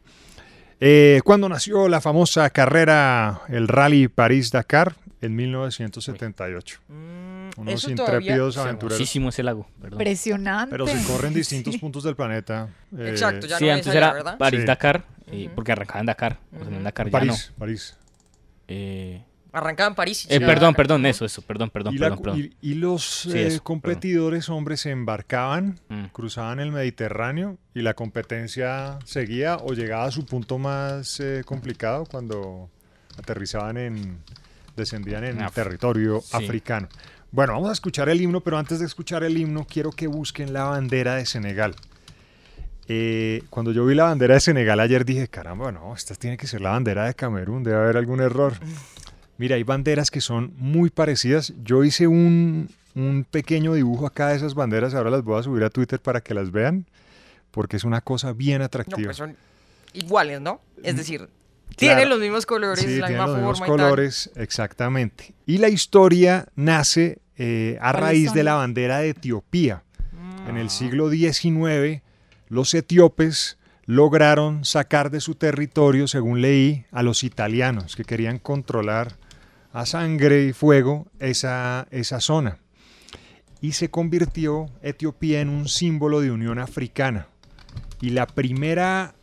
Eh, ¿Cuándo nació la famosa carrera, el Rally París-Dakar? En 1978. Unos Mm, todavía- intrépidos aventureros. Famosísimo ese lago, perdón. Impresionante. Pero se corren distintos puntos del planeta. eh, Exacto, ya sí, no es antes era ¿verdad? París-Dakar, eh, porque arrancaba en Dakar. o sea, en Dakar ya París, no. París. Eh, Arrancaba en París. y eh, perdón, perdón, eso, eso, perdón, perdón, y, la- perdón, y- y los Sí, eh, perdón. competidores, hombres, se embarcaban, Mm. cruzaban el Mediterráneo y la competencia seguía o llegaba a su punto más eh, complicado cuando aterrizaban en, descendían en Af- territorio sí. africano. Bueno, vamos a escuchar el himno, pero antes de escuchar el himno, quiero que busquen la bandera de Senegal. Eh, cuando yo vi la bandera de Senegal ayer dije, caramba, no, esta tiene que ser la bandera de Camerún, debe haber algún error. Mira, hay banderas que son muy parecidas. Yo hice un, un pequeño dibujo acá de esas banderas, ahora las voy a subir a Twitter para que las vean, porque es una cosa bien No, atractiva. pues son iguales, ¿no? Es Mm. decir, Tienen Claro. los mismos colores, Sí, la tienen misma los mismos forma y tal. colores, exactamente. Y la historia nace eh, a ¿Cuáles raíz son? de la bandera de Etiopía. En Ah. el siglo XIX, los etíopes lograron sacar de su territorio, según leí, a los italianos que querían controlar a sangre y fuego esa, esa zona. Y se convirtió Etiopía en un símbolo de unión africana. Y la primera,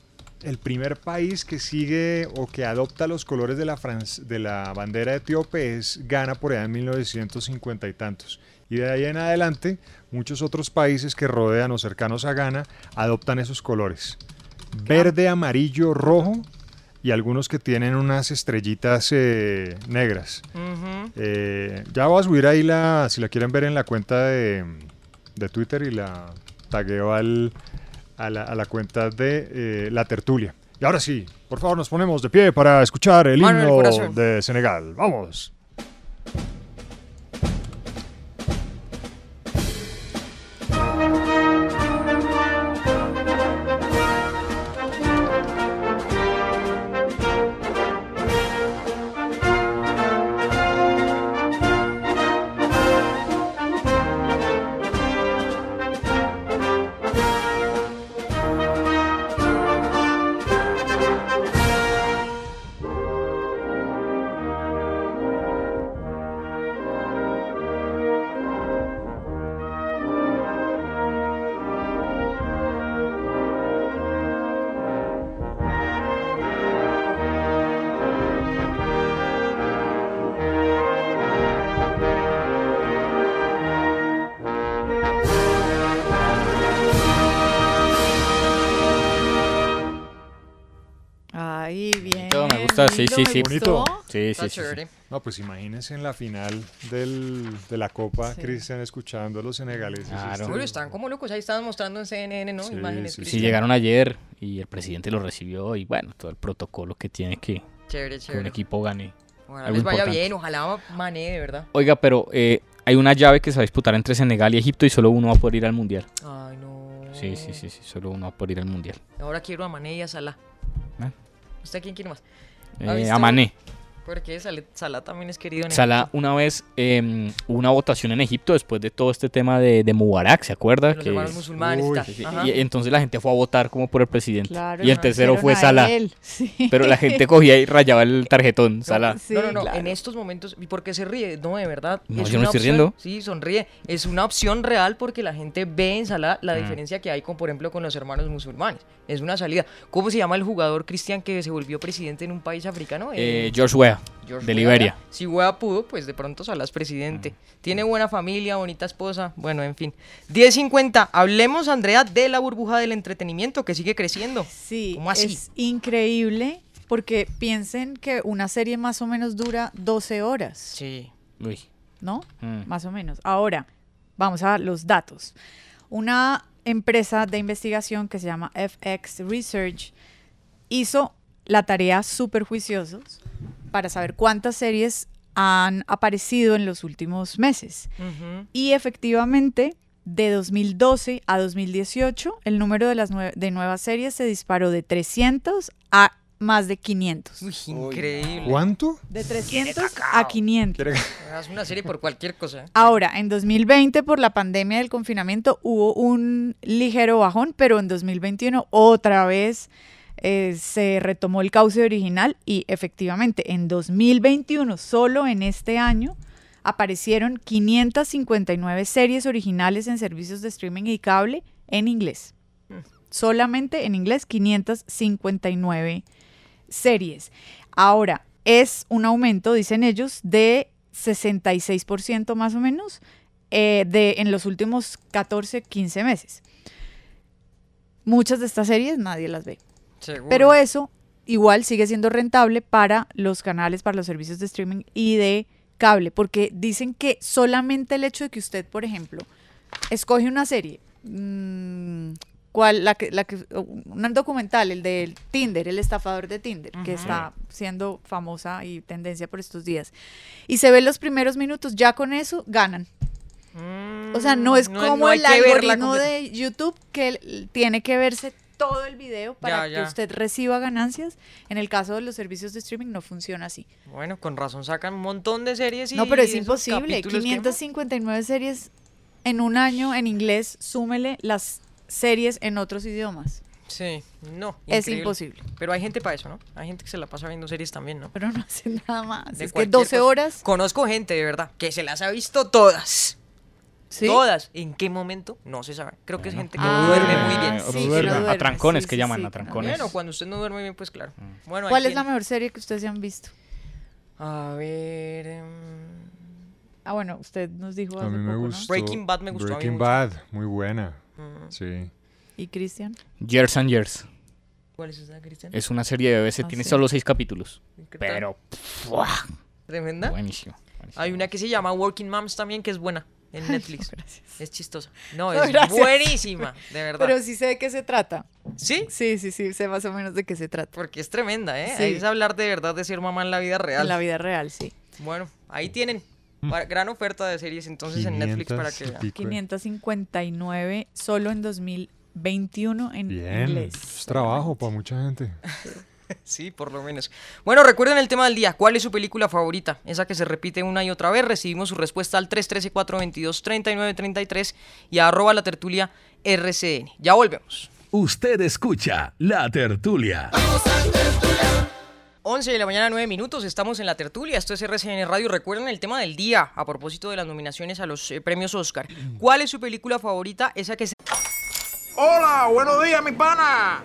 el primer país que sigue o que adopta los colores de la, franc- de la bandera etíope es Ghana por allá en 1950 y tantos. Y de ahí en adelante, muchos otros países que rodean o cercanos a Ghana adoptan esos colores. Verde, amarillo, rojo y algunos que tienen unas estrellitas eh, negras. Eh, ya voy a subir ahí la, si la quieren ver en la cuenta de, de Twitter y la tagueo al, a, la, a la cuenta de eh, La Tertulia. Y ahora sí, por favor nos ponemos de pie para escuchar el Mano en el himno de Senegal. Vamos. Sí, sí, sí. gustó. Sí, sí, sí, sí. No, pues imagínense en la final del, de la Copa, Cristian, escuchando a los senegaleses. Claro. este- Uy, están como locos, ahí estaban mostrando en CNN, ¿no? Sí, Imágenes. sí, llegaron ayer y el presidente lo recibió y bueno, todo el protocolo que tiene que, Chévere, que un chévere. equipo gane. Ojalá les vaya importante. bien, ojalá Mané, de verdad. Oiga, pero eh, hay una llave que se va a disputar entre Senegal y Egipto y solo uno va a poder ir al mundial. Ay, no. Sí, sí, sí, sí, solo uno va a poder ir al mundial. Ahora quiero a Mané y a Salah. Ah. ¿Usted quién quiere más? Eh, a Mané. Porque Salah también es querido en Salah Egipto. una vez eh, hubo una votación en Egipto después de todo este tema de, de Mubarak, ¿se acuerda? Los hermanos musulmanes y Uy, tal. sí, sí. Ajá. Y entonces la gente fue a votar como por el presidente. Claro, y el no, tercero fue Salah. él, sí. Pero la gente cogía y rayaba el tarjetón, Salah. no, no, no, en estos momentos, ¿y por qué se ríe? No, de verdad. No, es yo no estoy opción- riendo. Sí, sonríe. Es una opción real porque la gente ve en Salah la Mm. diferencia que hay con, por ejemplo, con los hermanos musulmanes. Es una salida. ¿Cómo se llama el jugador cristian que se volvió presidente en un país africano? Eh, George Weah, George de Weah. Liberia. Si Weah pudo, pues de pronto Salah es presidente. Tiene buena familia, bonita esposa. Bueno, en fin. 10.50. Hablemos, Andrea, de la burbuja del entretenimiento que sigue creciendo. Sí, ¿Cómo así? es increíble porque piensen que una serie más o menos dura 12 horas. Sí. Uy. ¿No? Mm. Más o menos. Ahora, vamos a los datos. Una empresa de investigación que se llama FX Research hizo la tarea súper juiciosos para saber cuántas series han aparecido en los últimos meses. Y efectivamente, de 2012 a 2018, el número de las nue- de nuevas series se disparó de 300 a más de 500. Increíble. ¿Cuánto? De 300 a 500. Haz una serie por cualquier cosa. ¿eh? Ahora, en 2020, por la pandemia del confinamiento, hubo un ligero bajón, pero en 2021 otra vez eh, se retomó el cauce original y efectivamente en 2021, solo en este año, aparecieron 559 series originales en servicios de streaming y cable en inglés. Solamente en inglés 559 series. Ahora, es un aumento, dicen ellos, de 66% más o menos eh, de, en los últimos 14, 15 meses. Muchas de estas series nadie las ve. Seguro. Pero eso igual sigue siendo rentable para los canales, para los servicios de streaming y de cable, porque dicen que solamente el hecho de que usted, por ejemplo, escoge una serie, mm, ¿cuál? La que, la que, un documental, el del Tinder, el estafador de Tinder, que está siendo famosa y tendencia por estos días, y se ve los primeros minutos, ya con eso ganan. O sea, no es Mm, no- como no el algoritmo de YouTube que tiene que verse todo el video para Ya, ya. que usted reciba ganancias. En el caso de los servicios de streaming no funciona así. Bueno, con razón sacan un montón de series y No, pero es imposible. capítulos que- 559 series en un año en inglés, súmele las series en otros idiomas. Sí, no. Es increíble. imposible. Pero hay gente para eso, ¿no? Hay gente que se la pasa viendo series también, ¿no? Pero no hacen nada más. De es que cualquier 12 cosa. horas. Conozco gente, de verdad, que se las ha visto todas. ¿Sí? Todas. ¿En qué momento? No se sabe. Creo que es gente que Ah, no duerme muy bien. sí, que no duerme. A trancones Sí, que sí, llaman, sí, a trancones. Bueno, cuando usted no duerme bien, pues claro. Bueno, ahí ¿Cuál es la mejor serie que ustedes han visto? A ver. em, Ah, bueno, usted nos dijo A hace mí me poco, ¿no? gustó. Breaking Bad me gustó a mí Breaking mucho. Bad, muy buena. Mm. Sí. ¿Y Cristian? Years and Years. ¿Cuál es esa, Cristian? Es una serie de BBC, Ah, tiene sí. solo seis capítulos. Pero, ¡fua! ¿Tremenda? buenísimo. Hay una que se llama Working Moms también, que es buena en Netflix. es chistosa. No, No, es gracias. buenísima, de verdad. Pero sí sé de qué se trata. ¿Sí? Sí, sí, sí, sé más o menos de qué se trata. Porque es tremenda, ¿eh? Sí. Ahí es hablar de verdad de ser mamá en la vida real. En la vida real, sí. Bueno, ahí tienen. Para- gran oferta de series entonces en Netflix para que vean. 559 solo en 2021 en Bien. inglés. Es trabajo para mucha gente. Sí, por lo menos. Bueno, recuerden el tema del día. ¿Cuál es su película favorita? Esa que se repite una y otra vez. Recibimos su respuesta al 313-422-3933 y a arroba la tertulia RCN. Ya volvemos. Usted escucha La Tertulia. 11 de la mañana, 9 minutos. Estamos en la tertulia. Esto es RCN Radio. Recuerden el tema del día a propósito de las nominaciones a los eh, premios Oscar. ¿Cuál es su película favorita? Esa que se. Hola, buenos días, mi pana.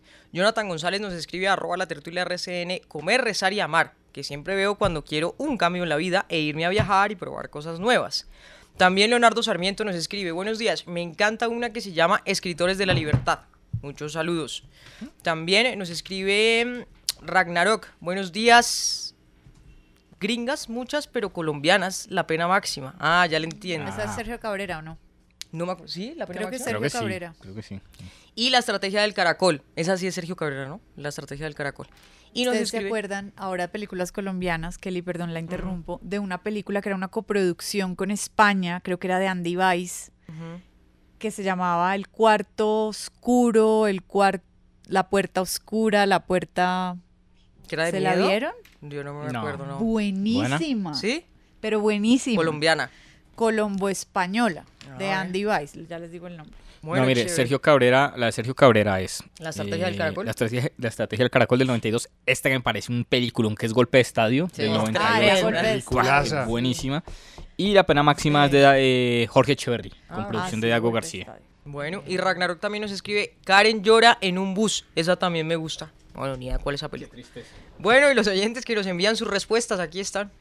Jonathan González nos escribe a arroba la tertulia RCN, comer, rezar y amar, que siempre veo cuando quiero un cambio en la vida e irme a viajar y probar cosas nuevas. También Leonardo Sarmiento nos escribe, buenos días, me encanta una que se llama Escritores de la Libertad. Muchos saludos. También nos escribe mm, Ragnarok, buenos días. Gringas, muchas, pero colombianas, la pena máxima. Ah, ya le entiendo. ¿Esa es Sergio Cabrera o no? No me acu- ¿Sí? ¿La pena Creo que? Sergio Creo que sí, Cabrera. Creo que sí. Y la estrategia del caracol. Esa sí es Sergio Cabrera, ¿no? La estrategia del caracol. Y nos ¿Ustedes se escribe... acuerdan ahora de películas colombianas? Kelly, perdón, la interrumpo. De una película que era una coproducción con España, creo que era de Andy Weiss, que se llamaba El Cuarto Oscuro, el cuar La Puerta Oscura, La Puerta... ¿Que era de ¿Se la miedo? vieron? Yo no me No. acuerdo, ¿no? Buenísima. ¿Sí? Pero buenísima. Colombiana. Colombo-española, de Ah, Andy Weiss, ya les digo el nombre. Bueno, no, mire, chévere. Sergio Cabrera, la de Sergio Cabrera es... eh, ¿La estrategia del caracol? La estrategia, la estrategia del caracol del 92. Esta que me parece un peliculón que es Golpe de Estadio Sí, del está 92. Ah, era Golpe de Peliculaza. Estadio. Buenísima. Y la pena máxima es de eh, Jorge Echeverry, con Ah, producción Ah, de sí, de García. Bueno, y Ragnarok también nos escribe Karen llora en un bus. Esa también me gusta. Bueno, ni idea cuál es esa película. Bueno, y los oyentes que nos envían sus respuestas, aquí están.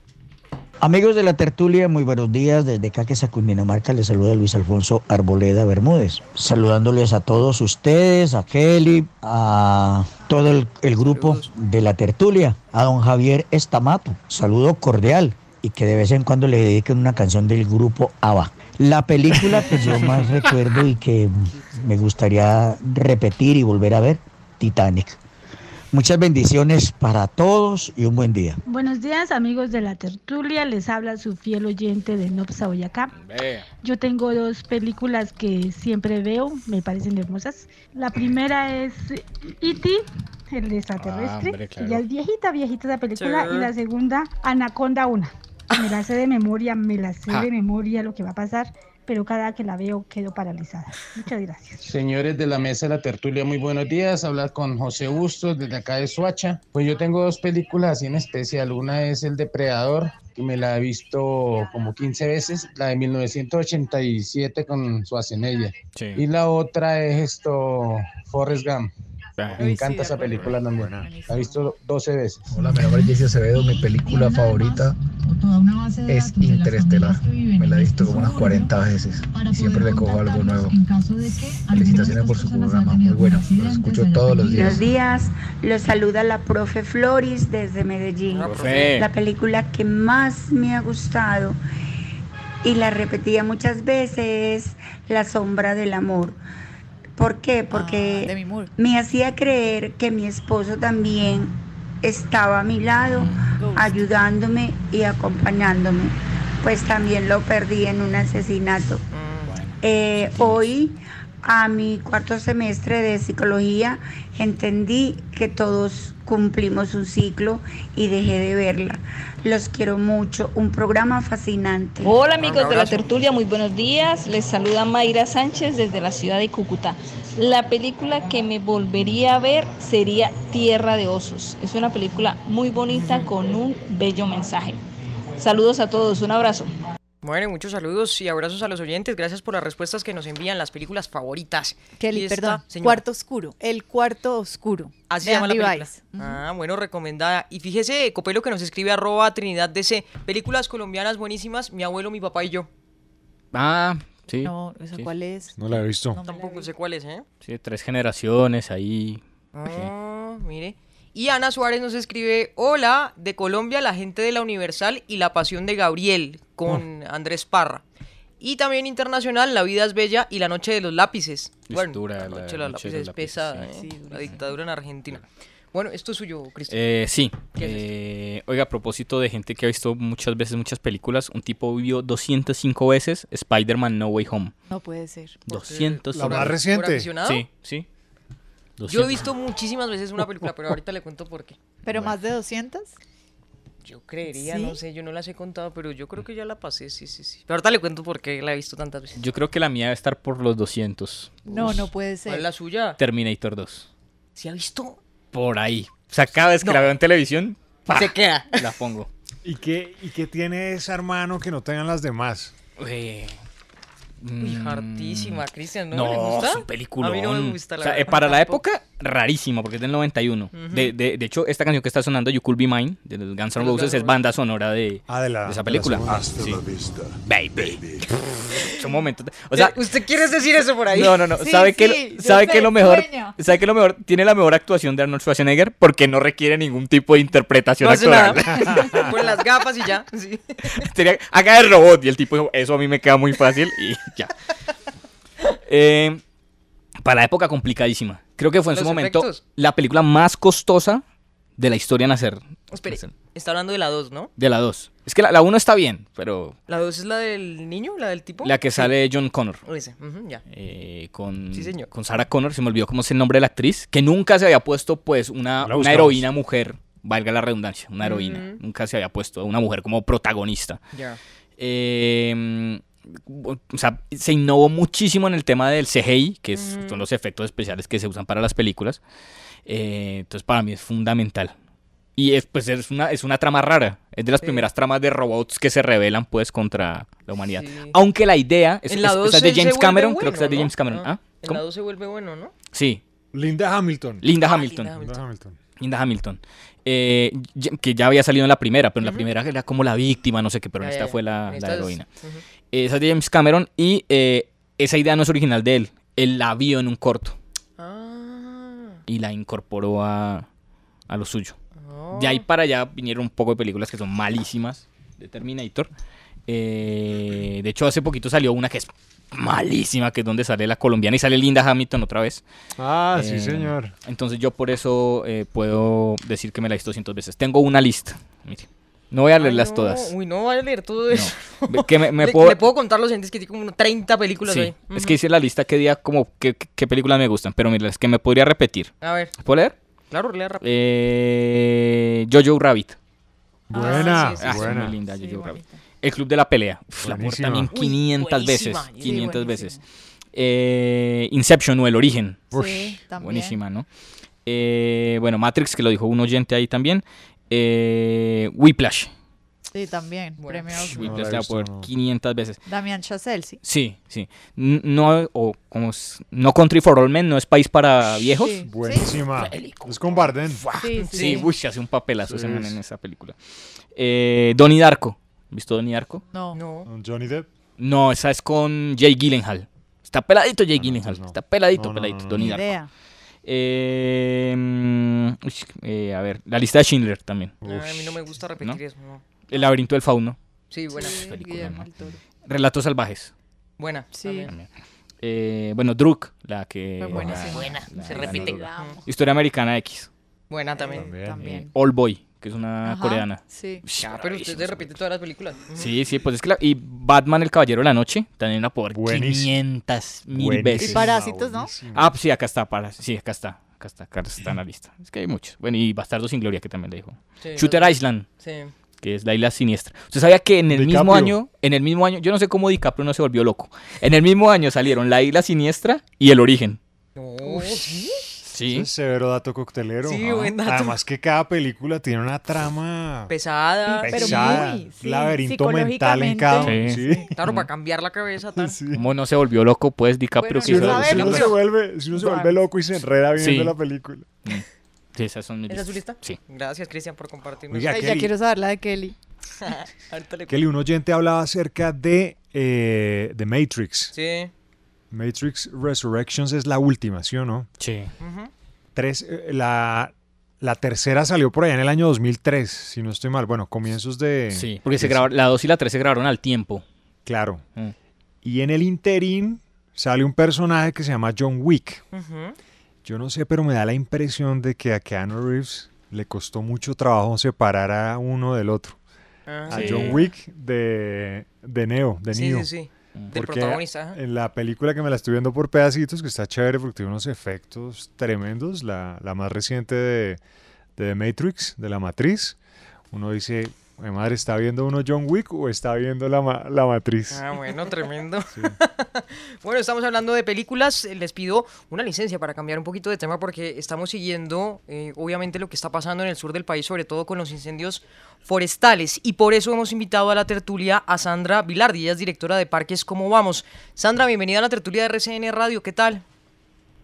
Amigos de la tertulia, muy buenos días. Desde Caquesa, Cundinamarca, les saluda Luis Alfonso Arboleda Bermúdez. Saludándoles a todos ustedes, a Kelly, a todo el, el grupo de la tertulia, a don Javier Estamato. Saludo cordial y que de vez en cuando le dediquen una canción del grupo ABBA. La película que yo más recuerdo y que me gustaría repetir y volver a ver, Titanic. Muchas bendiciones para todos y un buen día. Buenos días amigos de la tertulia, les habla su fiel oyente de Nopsa Boyacá. Yo tengo dos películas que siempre veo, me parecen hermosas. La primera es E.T., el extraterrestre, Ah, hombre, que claro. ya es viejita, viejita esa película. Y la segunda, Anaconda 1. Me la sé de memoria, me la sé Ah. de memoria lo que va a pasar, pero cada que la veo quedo paralizada. Muchas gracias. Señores de la mesa de la tertulia, muy buenos días. Hablar con José Bustos desde acá de Suacha. Pues yo tengo dos películas así en especial. Una es El Depredador, que me la he visto como 15 veces, la de 1987 con Schwarzenegger. Sí. Y la otra es esto, Forrest Gump. Me encanta esa película también. La he visto 12 veces. Hola, mi nombre es Jesse Acevedo. Mi película favorita es Interestelar. Me la he visto como unas 40 veces y siempre le cojo algo nuevo. Felicitaciones por su programa, muy bueno. Lo escucho todos los días. Buenos días, los saluda la profe Floris desde Medellín. profe. La película que más me ha gustado y la repetía muchas veces, La sombra del amor. ¿Por qué? Porque me hacía creer que mi esposo también estaba a mi lado, ayudándome y acompañándome. Pues también lo perdí en un asesinato. Eh, hoy, a mi cuarto semestre de psicología, entendí que todos cumplimos un ciclo y dejé de verla. Los quiero mucho, un programa fascinante. Hola amigos de la tertulia, muy buenos días. Les saluda Mayra Sánchez desde la ciudad de Cúcuta. La película que me volvería a ver sería Tierra de Osos. Es una película muy bonita con un bello mensaje. Saludos a todos, un abrazo. Bueno, muchos saludos y abrazos a los oyentes. Gracias por las respuestas que nos envían, las películas favoritas. Kelly, esta, perdón. señora, Cuarto oscuro. El cuarto oscuro. Así se llama la película. Ah, bueno, recomendada. Y fíjese, Copelo, que nos escribe arroba Trinidad DC. Películas colombianas buenísimas, mi abuelo, mi papá y yo. Ah, sí. No, ¿esa sí. cuál es? No la he visto. Tampoco sé cuál es, ¿eh? Sí, tres generaciones ahí. Ah, mire. Y Ana Suárez nos escribe, hola, de Colombia, la gente de la Universal y la pasión de Gabriel, con Andrés Parra. Y también internacional, La vida es bella y La noche de los lápices. Es bueno, dura La la noche de los Noche lápices es pesada, sí. ¿eh? La dictadura en Argentina. Bueno, esto es suyo, Cristian. Eh, sí. ¿Qué es Eh, oiga, a propósito de gente que ha visto muchas veces muchas películas, un tipo vio 205 veces Spider-Man No Way Home. No puede ser. 205. ¿La más reciente? Sí, sí. Yo he 200. visto muchísimas veces una película, pero ahorita le cuento por qué. ¿Pero más de 200? Yo creería, ¿Sí? no sé, yo no las he contado, pero yo creo que ya la pasé, sí, sí, sí. Pero ahorita le cuento por qué la he visto tantas veces. Yo creo que la mía debe estar por los 200. No, no puede ser. ¿Cuál es la suya? Terminator 2. ¿Se ha visto? Por ahí. O sea, cada vez que No. la veo en televisión. Se queda. La pongo. ¿Y qué, ¿Y qué tiene ese hermano que no tengan las demás? Uy, hartísima, Cristian, ¿no, No, le gusta? es un peliculón. A mí no me gusta, la O sea, eh, verdad. para la Tampoco. época, rarísima, porque es del 91. Ujú. de, de, de hecho, esta canción que está sonando, You Could Be Mine, de los Guns N' Roses, es banda sonora de, Ah, de la- de de esa la película. segunda. Sí. Baby. Son momentos. de- o sea, ¿Usted quiere decir eso por ahí? no, no, no. Sí, ¿Sabe que sí, yo sabe que lo mejor, sabe que lo mejor tiene la mejor actuación de Arnold Schwarzenegger porque no requiere ningún tipo de interpretación No nada. Pone las gafas y ya. Sí. Tenía- haga el robot y el tipo dijo, eso a mí me queda muy fácil y ya. Eh, para la época complicadísima. Creo que fue en su momento efectos. la película más costosa de la historia en hacer. Espere, está hablando de la 2, ¿no? De la 2. Es que la 1 está bien, pero ¿La 2 es la del niño? ¿La del tipo? la que Sí. sale John Connor. Ese, ujú, ya. eh, con, Sí, señor. con Sarah Connor, se me olvidó cómo es el nombre de la actriz, que nunca se había puesto pues una, heroína mujer, valga la redundancia, una heroína. Nunca se había puesto una mujer como protagonista. Ya. Eh, o sea, se innovó muchísimo en el tema del CGI, que es- son los efectos especiales que se usan para las películas. Eh, entonces, para mí es fundamental. Y es, pues, es, una, es una trama rara. Es de las Sí. primeras tramas de robots que se rebelan pues contra la humanidad. Sí. Aunque la idea es, En la es- 2 esa es de James vuelve Cameron, bueno, creo que es de ¿no? James Cameron. ¿Ah? En ¿Cómo? la 2 se vuelve bueno, ¿no? Sí, Linda Hamilton. Linda Hamilton. Linda Linda Hamilton. Linda Hamilton. Eh, que ya había salido en la primera, pero en la primera era como la víctima, no sé qué, pero en esta fue la, heroína. ujú. Esa es de James Cameron y eh, esa idea no es original de él. Él la vio en un corto Ah. y la incorporó a, a lo suyo. De ahí para allá vinieron un poco de películas que son malísimas de Terminator. Eh, de hecho, hace poquito salió una que es malísima, que es donde sale la colombiana y sale Linda Hamilton otra vez. Ah, sí, Eh, señor. Entonces yo por eso eh, puedo decir que me la he visto 200 veces. Tengo una lista. mire. No voy a Ay, leerlas no. todas. Uy, no voy a leer todo eso. Ve- que me- me le, puedo- le puedo contar los entes que tiene como 30 películas Sí, ahí. es que hice la lista que día como qué películas me gustan, pero mira, es que me podría repetir. A ver, ¿Puedo leer? Claro, lea rápido. Eh, Jojo Rabbit. Buena, sí, sí, Ah, buena. muy linda Jojo Rabbit. El Club de la Pelea. Uf, la muerte Buenísima. también Uy, 500 veces. buenísima. Sí, 500 buenísima. veces. Eh, Inception o El Origen. Buenísima, ¿no? Eh, bueno, Matrix, que lo dijo un oyente ahí también. Eh, Whiplash. Sí, también. Premio Uy, No la no. 500 veces. Damián Chazelle, sí. Sí, sí. No, o como es- no Country for All Men, no es país para viejos. Sí. Buenísima. Es con Bardem. Sí, Sí, sí. uy, se hace un papelazo ese man en esa película. Eh, Donnie Darko. ¿Visto Donnie Darko? No. No. Johnny Depp. No, esa es con Jay Gyllenhaal. Está peladito Jay Gyllenhaal. no. Está peladito, peladito. no, no. Donnie Ni Darko. idea. Eh, mm, uy, eh, a ver, la lista de Schindler también. A mí no me gusta repetir ¿no? eso. no. El laberinto del fauno. Sí, buena. película. Relatos salvajes. Buena. Sí. también. Eh, bueno, Druk, la que... Buenísima. la- Buena. la- Se la- repite. la-. Historia Americana X. Buena también. También. También. All Boy, que es una Ajá, coreana. Sí. Ya, pero usted se repite todas las películas. Sí, sí, pues es que la- y Batman el Caballero de la Noche también la puedo ver Buenísimo. 500 mil Buenísimo. veces. Y Parásitos, ¿no? Ah, pues sí, acá está, para, sí, acá está, acá está, acá está en la lista. Es que hay muchos. Bueno, y Bastardo sin Gloria que también le dijo. Sí, Shooter Island, Sí. Que es la isla siniestra. ¿Usted sabía que en el mismo año, en el mismo año, yo no sé cómo DiCaprio no se volvió loco. En el mismo año salieron La isla siniestra y El origen. Sí. Sí. Ese es severo dato coctelero. Sí, buen dato. Además que cada película tiene una trama Pesada. Pero pesada, muy, sí, laberinto mental en cada uno. Sí. Sí. Claro, para cambiar la cabeza. ¿Cómo no se volvió loco, pues, DiCaprio? Bueno, Si uno, si sabemos. uno se vuelve, si uno se vuelve loco y se enreda viendo Sí. la película. Sí, esas son mis ¿Esa es su listas. lista? Sí. Gracias, Cristian, por compartirnos. Oiga, Ay, ya quiero saber la de Kelly. Kelly, un oyente hablaba acerca de, eh, de Matrix. Sí. Matrix Resurrections es la última, ¿sí o no? Sí. Tres, eh, la, la tercera salió por allá en el año 2003, si no estoy mal. Bueno, comienzos de... Sí, porque se grabaron, la 2 y la 3 se grabaron al tiempo. Claro. Mm. Y en el interín sale un personaje que se llama John Wick. Ujú. Yo no sé, pero me da la impresión de que a Keanu Reeves le costó mucho trabajo separar a uno del otro. Ah, A Sí. John Wick de, de Neo, de Sí, Neo. sí, sí. Del Porque protagonista. en la película que me la estoy viendo por pedacitos, que está chévere porque tiene unos efectos tremendos, la, la más reciente de, de The Matrix, de la matriz, uno dice, "Jue madre, ¿está viendo uno John Wick o está viendo la, ma- la matriz? Ah, bueno, tremendo. bueno, estamos hablando de películas. Eh, Les pido una licencia para cambiar un poquito de tema porque estamos siguiendo, eh, obviamente, lo que está pasando en el sur del país, sobre todo con los incendios forestales. Y por eso hemos invitado a la tertulia a Sandra Vilardi. Ella es directora de Parques ¿Cómo Vamos? Sandra, bienvenida a la tertulia de RCN Radio. ¿Qué tal?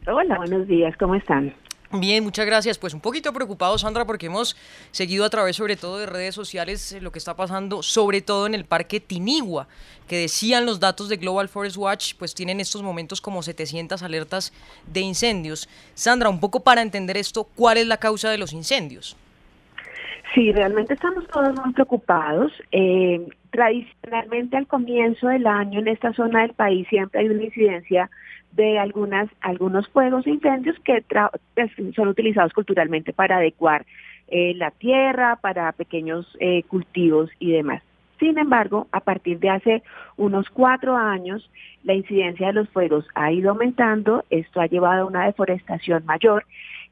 Hola, buenos días, ¿cómo están? Bien, muchas gracias. Pues un poquito preocupado, Sandra, porque hemos seguido a través, sobre todo de redes sociales, eh, lo que está pasando, sobre todo en el Parque Tinigua, que decían los datos de Global Forest Watch, pues tienen estos momentos como 700 alertas de incendios. Sandra, un poco para entender esto, ¿cuál es la causa de los incendios? Sí, realmente estamos todos muy preocupados. Eh, tradicionalmente al comienzo del año en esta zona del país siempre hay una incidencia de algunas algunos fuegos e incendios que tra- pues, son utilizados culturalmente para adecuar eh, la tierra, para pequeños eh, cultivos y demás. Sin embargo, a partir de hace unos cuatro años, la incidencia de los fuegos ha ido aumentando. Esto ha llevado a una deforestación mayor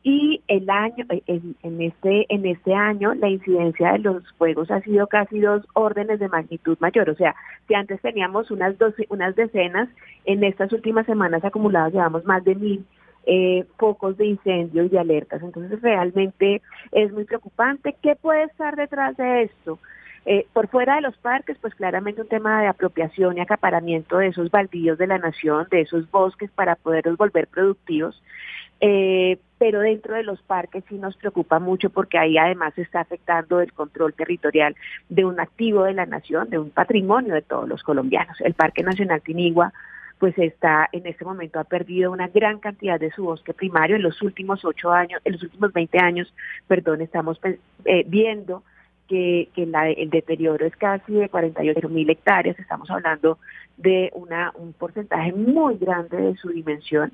y el año eh, en, en este en este año la incidencia de los fuegos ha sido casi dos órdenes de magnitud mayor. O sea si antes teníamos unas doce, unas decenas en estas últimas semanas acumuladas llevamos más de mil eh, focos de incendio y de alertas. Entonces realmente es muy preocupante. Qué puede estar detrás de esto eh, por fuera de los parques, pues claramente un tema de apropiación y acaparamiento de esos baldíos de la nación, de esos bosques para poderlos volver productivos. Eh, pero dentro de los parques sí nos preocupa mucho porque ahí además está afectando el control territorial de un activo de la nación, de un patrimonio de todos los colombianos. El Parque Nacional Tinigua pues está en este momento ha perdido una gran cantidad de su bosque primario. En los últimos ocho años, en los últimos 20 años, perdón, estamos pues, eh, viendo que, el deterioro es casi de 48 mil hectáreas, estamos hablando de un porcentaje muy grande de su dimensión.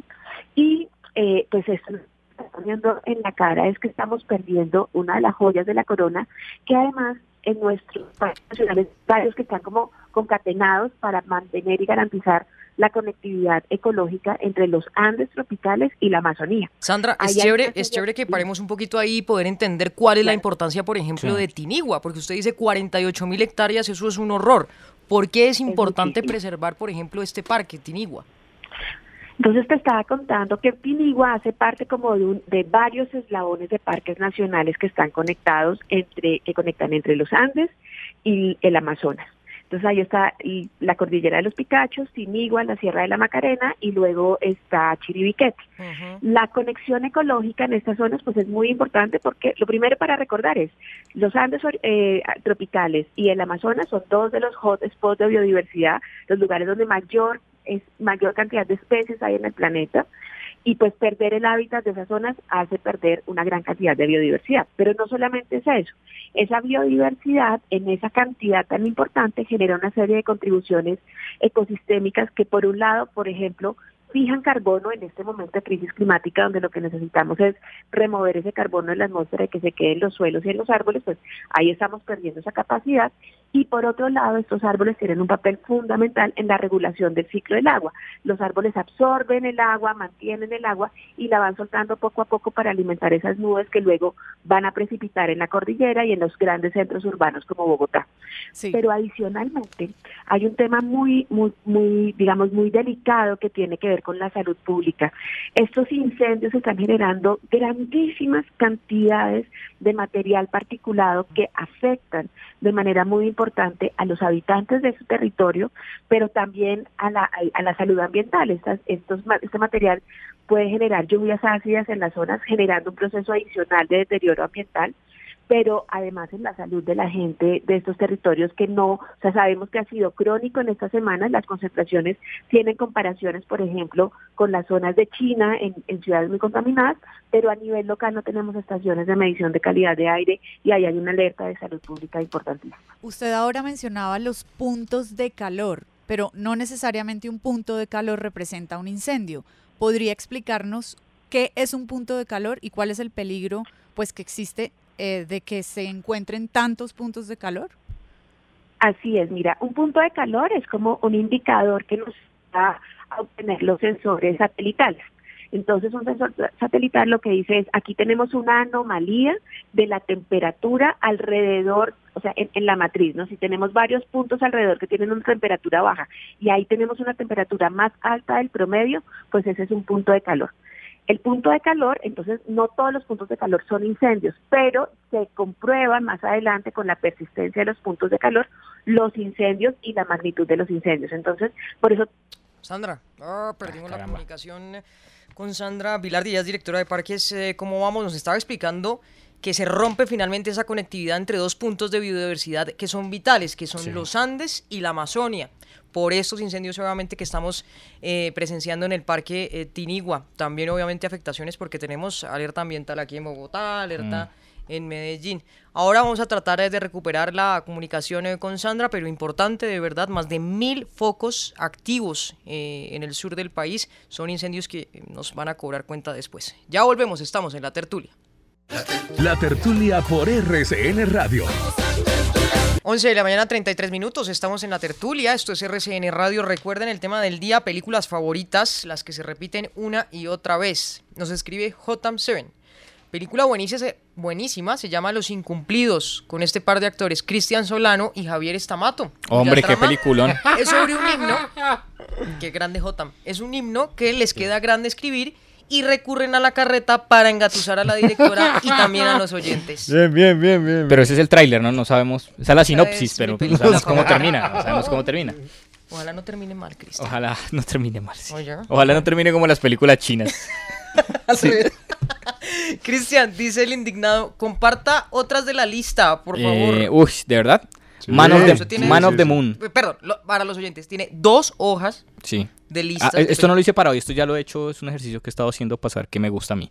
Y eh, pues esto está poniendo en la cara es que estamos perdiendo una de las joyas de la corona que además en nuestros parques nacionales varios que están como concatenados para mantener y garantizar la conectividad ecológica entre los Andes tropicales y la Amazonía. Sandra, es chévere, es chévere que paremos un poquito ahí y poder entender cuál es la importancia, por ejemplo, de Tinigua, porque usted dice 48 mil hectáreas, eso es un horror. ¿Por qué es importante preservar, por ejemplo, este parque, Tinigua? Entonces te estaba contando que Pinigua hace parte como de, un- de varios eslabones de parques nacionales que están conectados entre, que conectan entre los Andes y el Amazonas. Entonces ahí está la cordillera de los Picachos, Tinigua, la Sierra de la Macarena y luego está Chiribiquete. La conexión ecológica en estas zonas pues es muy importante porque lo primero para recordar es los Andes eh, tropicales y el Amazonas son dos de los hotspots de biodiversidad, los lugares donde mayor es mayor cantidad de especies hay en el planeta y pues perder el hábitat de esas zonas hace perder una gran cantidad de biodiversidad. Pero no solamente es eso, esa biodiversidad en esa cantidad tan importante genera una serie de contribuciones ecosistémicas que por un lado, por ejemplo, fijan carbono en este momento de crisis climática donde lo que necesitamos es remover ese carbono en la atmósfera y que se quede en los suelos y en los árboles, pues ahí estamos perdiendo esa capacidad. Y por otro lado, estos árboles tienen un papel fundamental en la regulación del ciclo del agua. Los árboles absorben el agua, mantienen el agua y la van soltando poco a poco para alimentar esas nubes que luego van a precipitar en la cordillera y en los grandes centros urbanos como Bogotá. Pero adicionalmente hay un tema muy, muy, muy, digamos, muy delicado que tiene que ver con la salud pública. Estos incendios están generando grandísimas cantidades de material particulado que afectan de manera muy importante a los habitantes de su territorio, pero también a la, a la salud ambiental. Estas, estos, este material puede generar lluvias ácidas en las zonas, generando un proceso adicional de deterioro ambiental pero además en la salud de la gente de estos territorios que no, o sea, sabemos que ha sido crónico en estas semanas, las concentraciones tienen comparaciones, por ejemplo, con las zonas de China en, ciudades muy contaminadas, pero a nivel local no tenemos estaciones de medición de calidad de aire y ahí hay una alerta de salud pública importantísima. Usted ahora mencionaba los puntos de calor, pero no necesariamente un punto de calor representa un incendio. ¿Podría explicarnos qué es un punto de calor y cuál es el peligro pues que existe eh, de que se encuentren tantos puntos de calor? Así es, mira, un punto de calor es como un indicador que nos da a obtener los sensores satelitales. Entonces, un sensor satelital lo que dice es, aquí tenemos una anomalía de la temperatura alrededor, o sea, en, en, la matriz, ¿no? Si tenemos varios puntos alrededor que tienen una temperatura baja y ahí tenemos una temperatura más alta del promedio, pues ese es un punto de calor. El punto de calor, entonces no todos los puntos de calor son incendios, pero se comprueban más adelante con la persistencia de los puntos de calor los incendios y la magnitud de los incendios. Entonces, por eso... Sandra, ah, perdimos la comunicación con Sandra Vilar Díaz, directora de Parques. Eh, ¿Cómo vamos? Nos estaba explicando que se rompe finalmente esa conectividad entre dos puntos de biodiversidad que son vitales, que son los Andes y la Amazonia por estos incendios obviamente que estamos eh, presenciando en el parque eh, Tinigua. También obviamente afectaciones porque tenemos alerta ambiental aquí en Bogotá, alerta mm. en Medellín. Ahora vamos a tratar de recuperar la comunicación eh, con Sandra, pero importante de verdad, más de mil focos activos en el sur del país son incendios que nos van a cobrar cuenta después. Ya volvemos, estamos en la tertulia. La tertulia por RCN Radio. 11 de la mañana, 33 minutos. Estamos en la tertulia. Esto es RCN Radio. Recuerden el tema del día: películas favoritas, las que se repiten una y otra vez. Nos escribe Jotam7. Película buenísima, buenísima, se llama Los Incumplidos, con este par de actores, Cristian Solano y Javier Estamato. Hombre, qué peliculón. Es sobre un himno. Qué grande Jotam. Es un himno que les queda grande escribir y recurren a la carreta para engatusar a la directora y también a los oyentes. Bien, bien, bien, bien. Pero ese es el tráiler, ¿no? No sabemos. Esa es la sinopsis, pero no sabemos cómo termina. No sabemos cómo termina. Ojalá no termine mal, Cristian. Ojalá no termine mal. Ojalá no termine como las películas chinas. Cristian, dice el indignado, comparta otras de la lista, por favor. Eh, uy, ¿de verdad? Man of the, Man of the Moon. Perdón, para los oyentes, tiene dos hojas sí. de listas. Ah, esto no lo hice para hoy, esto ya lo he hecho, es un ejercicio que he estado haciendo pasar que me gusta a mí.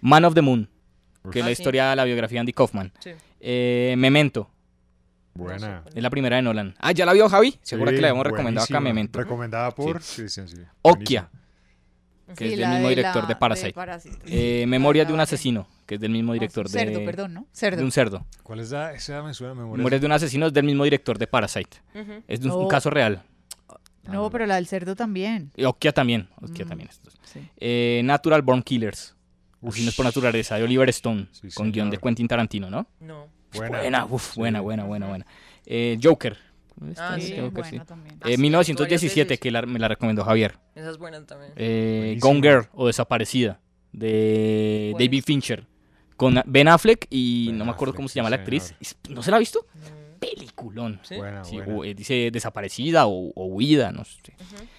Man of the Moon, que es la ah, historia de la biografía de Andy Kaufman. Eh, Memento. Buena. Es la primera de Nolan. Ah, ¿ya la vio Javi? Seguro que la habíamos recomendado acá, Memento. Recomendada por Cristian, sí. Okia que es del mismo director de Parasite. Eh, Memoria de un asesino, que es del mismo director de... Cerdo, perdón, ¿no? Cerdo. De un cerdo. ¿Cuál es esa? Esa me suena Memoria. Memoria de un asesino es del mismo director de Parasite. Es un, oh. caso real. No, pero la del cerdo también. Y Okia también. Okia también. Eh, Natural Born Killers. Asesinos por naturaleza, de Oliver Stone, con guion de Quentin Tarantino, ¿no? No. Buena, buena, uf, buena, buena, buena, buena. Eh, Joker, Ah, sí, bueno, también. Eh, 1917, que me la recomendó Javier. Esa es buena también. Eh, Gone Girl o Desaparecida, de David Fincher. Con Ben Affleck y no me acuerdo cómo se llama la actriz. ¿No se la ha visto? peliculón. ¿Sí? Buena, Sí, buena. o, eh, dice desaparecida o, o huida, no sé.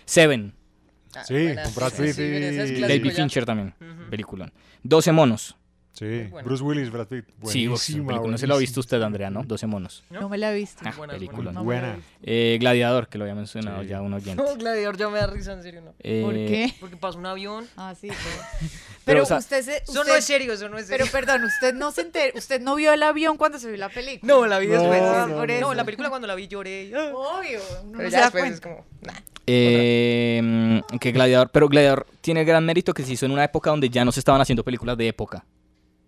Seven. Sí, buena, con Brad sí, Pitt y- David. Fincher también, peliculón. 12 monos. Sí, Bruce Willis, Brad Pitt. Sí, uf, Buenísima, no se lo ha visto buenísima. usted, Andrea, ¿no? 12 monos. No me la he visto. Ah, Buena, película. buena. No Buena. Eh, Gladiador, que lo había mencionado ya un oyente. No, Gladiador ya me da risa, en serio, ¿no? Eh, ¿Por qué? Porque pasó un avión. Ah, sí. Pero, Pero o sea, usted se. Eso no es serio, eso no es serio. Pero perdón, usted no se enter- usted no vio el avión cuando se vio la película. No, la vi después. No, por eso. la película cuando la vi lloré. Obvio. uno Pero no ya se da después es como... nah. Eh, que Gladiador, pero Gladiador tiene el gran mérito que se hizo en una época donde ya no se estaban haciendo películas de época.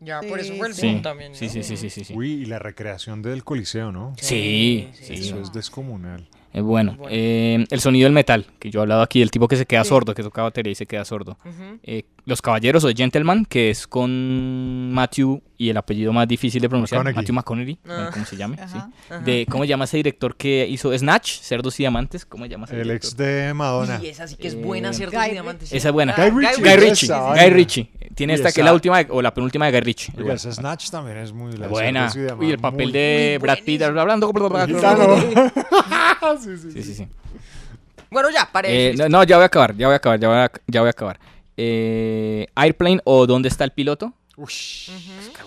Ya, por eso fue el Sí, boom también. ¿no? sí, sí, sí, sí, sí, sí. Uy, y la recreación del Coliseo, ¿no? Sí, sí. Eso es descomunal. Eh, bueno, eh, el sonido del metal, que yo he hablado aquí, el tipo que se queda sordo, que toca batería y se queda sordo. Eh, Los Caballeros o Gentleman, que es con Matthew y el apellido más difícil de pronunciar, McConaughey. Matthew McConaughey, Ah. ¿cómo se llame? Ajá. sí. Ajá. De, ¿Cómo se llama ese director que hizo Snatch, Cerdos y Diamantes? ¿Cómo se llama ese El director? ex de Madonna. Y esa sí que es buena, Eh, ¿cierto? Guy Diamantes. Esa es buena. Ah, Guy Ritchie. Guy Ritchie. Guy. Ritchie. Tiene Y esta que es la última, de- o la penúltima de Guy Ritchie. Snatch también es muy la Buena. Cerdos y el papel muy- de Brad Pitt hablando. Sí, sí. sí. Bueno, ya, para Eh, no, no, ya voy a acabar, ya voy a acabar, ya voy a, ya voy a acabar. Eh, Airplane o ¿Dónde está el piloto? Es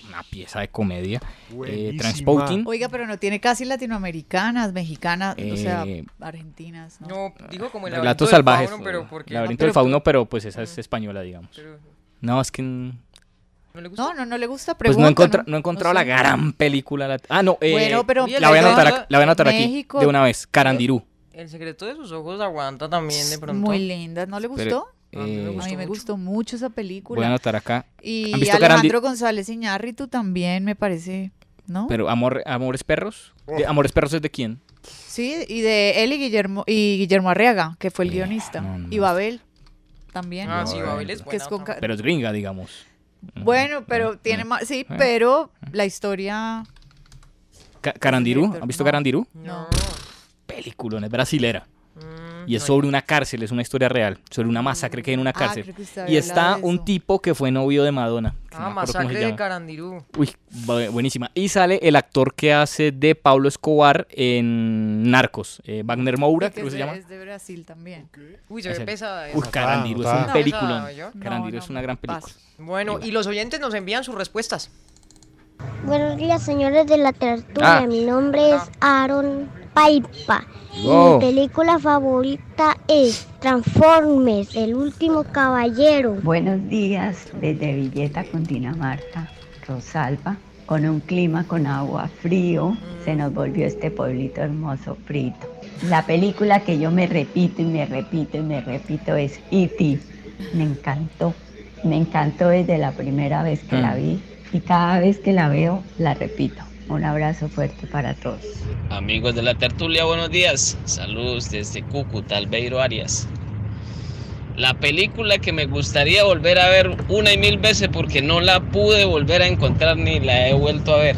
una pieza de comedia. Eh. Transporting. Oiga, pero no tiene casi latinoamericanas, mexicanas, o sea, Eh, argentinas, ¿no? No, digo como el Relatos laberinto del salvajes. fauno, pero porque... Laberinto del fauno, pero pues esa es española, digamos. Pero- No, es que... ¿No le gusta? No, no, no le gusta. Pues no, Pregunta, encontra- no he encontrado No la sé. gran película. lat- Ah, no. eh, Bueno, pero- la voy a anotar, ac- la voy a anotar aquí México- de una vez. Carandirú. El secreto de sus ojos aguanta también de pronto. Muy linda, ¿no le Pero, gustó? eh, a mí me gustó mucho esa película. Voy a anotar acá. Y ¿Han visto Alejandro Carandi- González Iñárritu también me parece, ¿no? Pero Amor, Amores Perros. ¿De ¿Amores Perros es de quién? Sí, y de él y Guillermo y Guillermo Arriaga, que fue el Eh, guionista. Y Babel también. Ah, sí, Babel es Que es buena con Pero es gringa, digamos. Bueno, pero tiene más, sí, eh. pero la historia Ca- Carandirú. ¿Han visto no. Carandirú? no. Película, es brasilera. Y es sobre una cárcel, es una historia real, sobre una masacre que hay en una Ah, cárcel. creo que usted y está un tipo que fue novio de Madonna. no Ah, Masacre de. Carandirú. Uy, bu- buenísima. Y sale el actor que hace de Pablo Escobar en Narcos, eh, Wagner Moura, que creo que es, se llama. es de Brasil también. Uy, se Es ve el- pesada Uy, esa. Carandiru es un ¿yo? Carandiru No, es no, una gran película. paso. Bueno, y los oyentes nos envían sus respuestas. Buenos días, señores de la tertulia. Ah. Mi nombre es Aaron Paipa. Y Wow. mi película favorita es Transformers, El último caballero. Buenos días desde Villeta, Cundinamarca, Rosalba. Con un clima con agua frío, se nos volvió este pueblito hermoso frito. La película que yo me repito y me repito y me repito es E.T. Me encantó, me encantó desde la primera vez que la Mm. vi y cada vez que la veo la repito. Un abrazo fuerte para todos. Amigos de la tertulia, buenos días. Saludos desde Cúcuta, Albeiro Arias. La película que me gustaría volver a ver una y mil veces porque no la pude volver a encontrar ni la he vuelto a ver.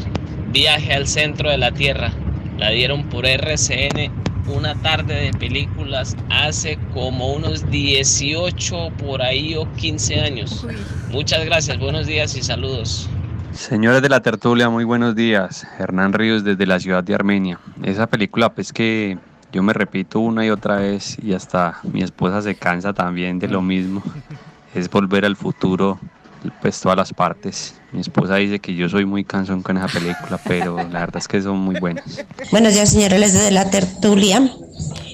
Viaje al centro de la Tierra. La dieron por RCN una tarde de películas hace como unos 18 por ahí o 15 años. Muchas gracias, buenos días y saludos. Señores de la tertulia, muy buenos días. Hernán Ríos desde la ciudad de Armenia. Esa película pues que yo me repito una y otra vez y hasta mi esposa se cansa también de lo mismo. Es volver al futuro, pues todas las partes. Mi esposa dice que yo soy muy cansón con esa película, pero la verdad es que son muy buenas. Buenos días, señores de la tertulia.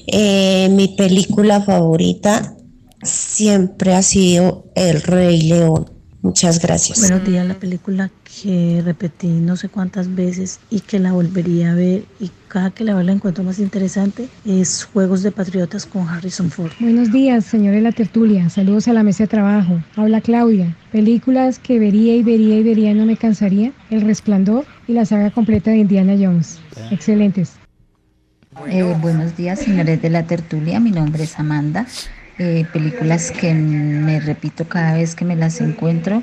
Eh, mi película favorita siempre ha sido El Rey León. Muchas gracias. Buenos días, la película que repetí no sé cuántas veces y que la volvería a ver y cada que la veo la encuentro más interesante es Juegos de Patriotas con Harrison Ford. Buenos días, señores de la tertulia. Saludos a la mesa de trabajo. Habla Claudia. Películas que vería y vería y vería y no me cansaría. El Resplandor y la saga completa de Indiana Jones. Excelentes. Eh, buenos días, señores de la tertulia. Mi nombre es Amanda. Eh, películas que me repito cada vez que me las encuentro.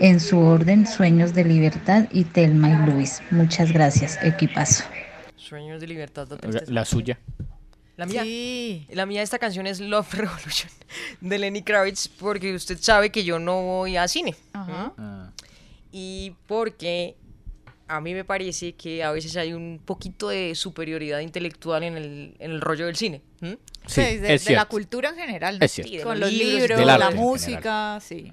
En su orden, Sueños de Libertad y Telma y Luis. Muchas gracias, equipazo. Sueños de libertad. la La, suya. La mía, la mía de esta canción es Love Revolution de Lenny Kravitz porque usted sabe que yo no voy a cine. Ajá. Ah. Y porque a mí me parece que a veces hay un poquito de superioridad intelectual en el, en el rollo del cine. Sí, de, la cultura en general. Con los libros, la música, sí.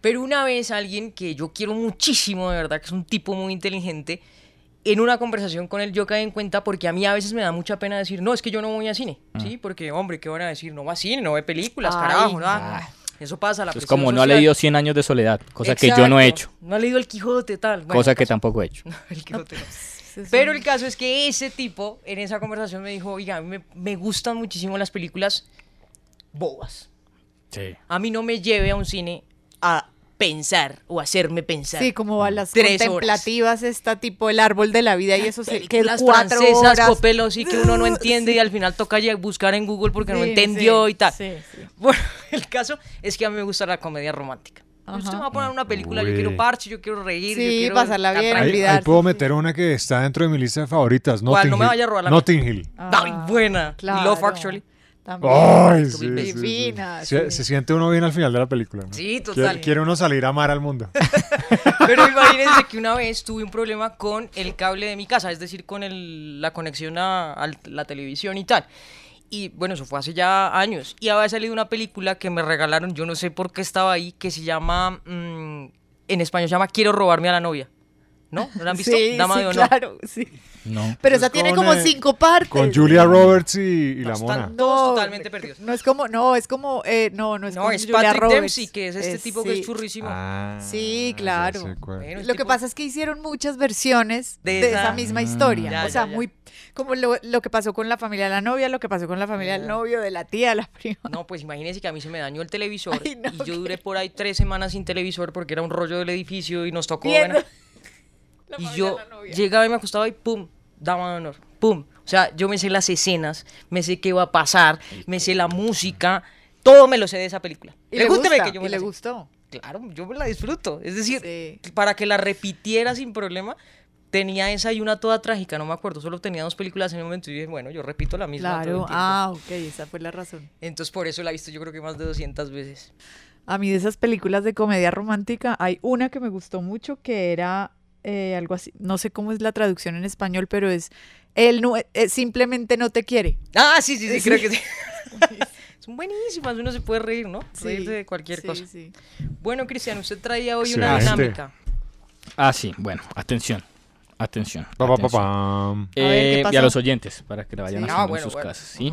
Pero una vez alguien que yo quiero muchísimo, de verdad, que es un tipo muy inteligente, en una conversación con él yo caí en cuenta porque a mí a veces me da mucha pena decir, no, es que yo no voy a cine, ah. ¿sí? Porque, hombre, ¿qué van a decir? No va a cine, no ve películas, carajo, ¿no? Eso pasa, la Es como no ha leído 100 años de soledad, cosa que yo no he hecho. No ha leído El Quijote, tal. cosa que tampoco he hecho. el Quijote Pero el caso es que ese tipo en esa conversación me dijo, oiga, a mí me, me gustan muchísimo las películas bobas. Sí. A mí no me lleve a un cine a pensar o hacerme pensar. Sí, como a las contemplativas está tipo el árbol de la vida y eso se que las cuatro francesas copelos y que uno no entiende y al final toca buscar en Google porque no entendió y tal. Bueno, el caso es que a mí me gusta la comedia romántica. Usted me va a poner una película, yo quiero parche, yo quiero reír, yo quiero pasarla bien, ahí, puedo meter una que está dentro de mi lista de favoritas, Notting No me vaya a robar la Notting Hill. Ay, buena. Claro. Love Actually. Ay, sí, Se, siente uno bien al final de la película. Sí, total. Quiere, uno salir a amar al mundo. Pero imagínense que una vez tuve un problema con el cable de mi casa, es decir, con el, la conexión a, la televisión y tal. Y bueno, eso fue hace ya años. Y había salido una película que me regalaron, yo no sé por qué estaba ahí, que se llama, mm, en español se llama Quiero robarme a la novia. ¿No? ¿No la han visto? Sí, Dama de honor. Claro, sí. No. Pero esa tiene como eh, cinco partes. Con Julia Roberts y, la mona. no, totalmente perdidos. No es como, no, es como, eh, no, no es no, como es Julia Patrick Roberts. Dempsey, que es este tipo que es churrísimo. Ah, sí, claro. lo que pasa es que hicieron muchas versiones de, esa, misma historia. o sea, muy como lo, lo, que pasó con la familia de la novia, lo que pasó con la familia del novio, de la tía, la prima. No, pues imagínense que a mí se me dañó el televisor y yo duré por ahí tres semanas sin televisor porque era un rollo del edificio y nos tocó y yo llegaba y me acostaba y pum, dama de honor, pum. O sea, yo me sé las escenas, me sé qué va a pasar, me sé la música, todo me lo sé de esa película. ¿Y le, que yo me le gustó? Claro, yo me la disfruto. Es decir, para que la repitiera sin problema, tenía esa y una toda trágica, no me acuerdo, solo tenía dos películas en el momento y dije, bueno, yo repito la misma. Claro, ah, ok, esa fue la razón. Entonces por eso la he visto yo creo que más de 200 veces. A mí de esas películas de comedia romántica hay una que me gustó mucho que era eh, algo así, no sé cómo es la traducción en español, pero es él no, eh, simplemente no te quiere. Ah, sí, sí, sí, creo que sí. Son buenísimas, uno se puede reír, ¿no? Reír de cualquier cosa. Bueno, Cristian, usted traía hoy una dinámica. Ah, sí, bueno, atención. Atención. Eh, y a los oyentes, para que la vayan haciendo en sus casas. ¿sí?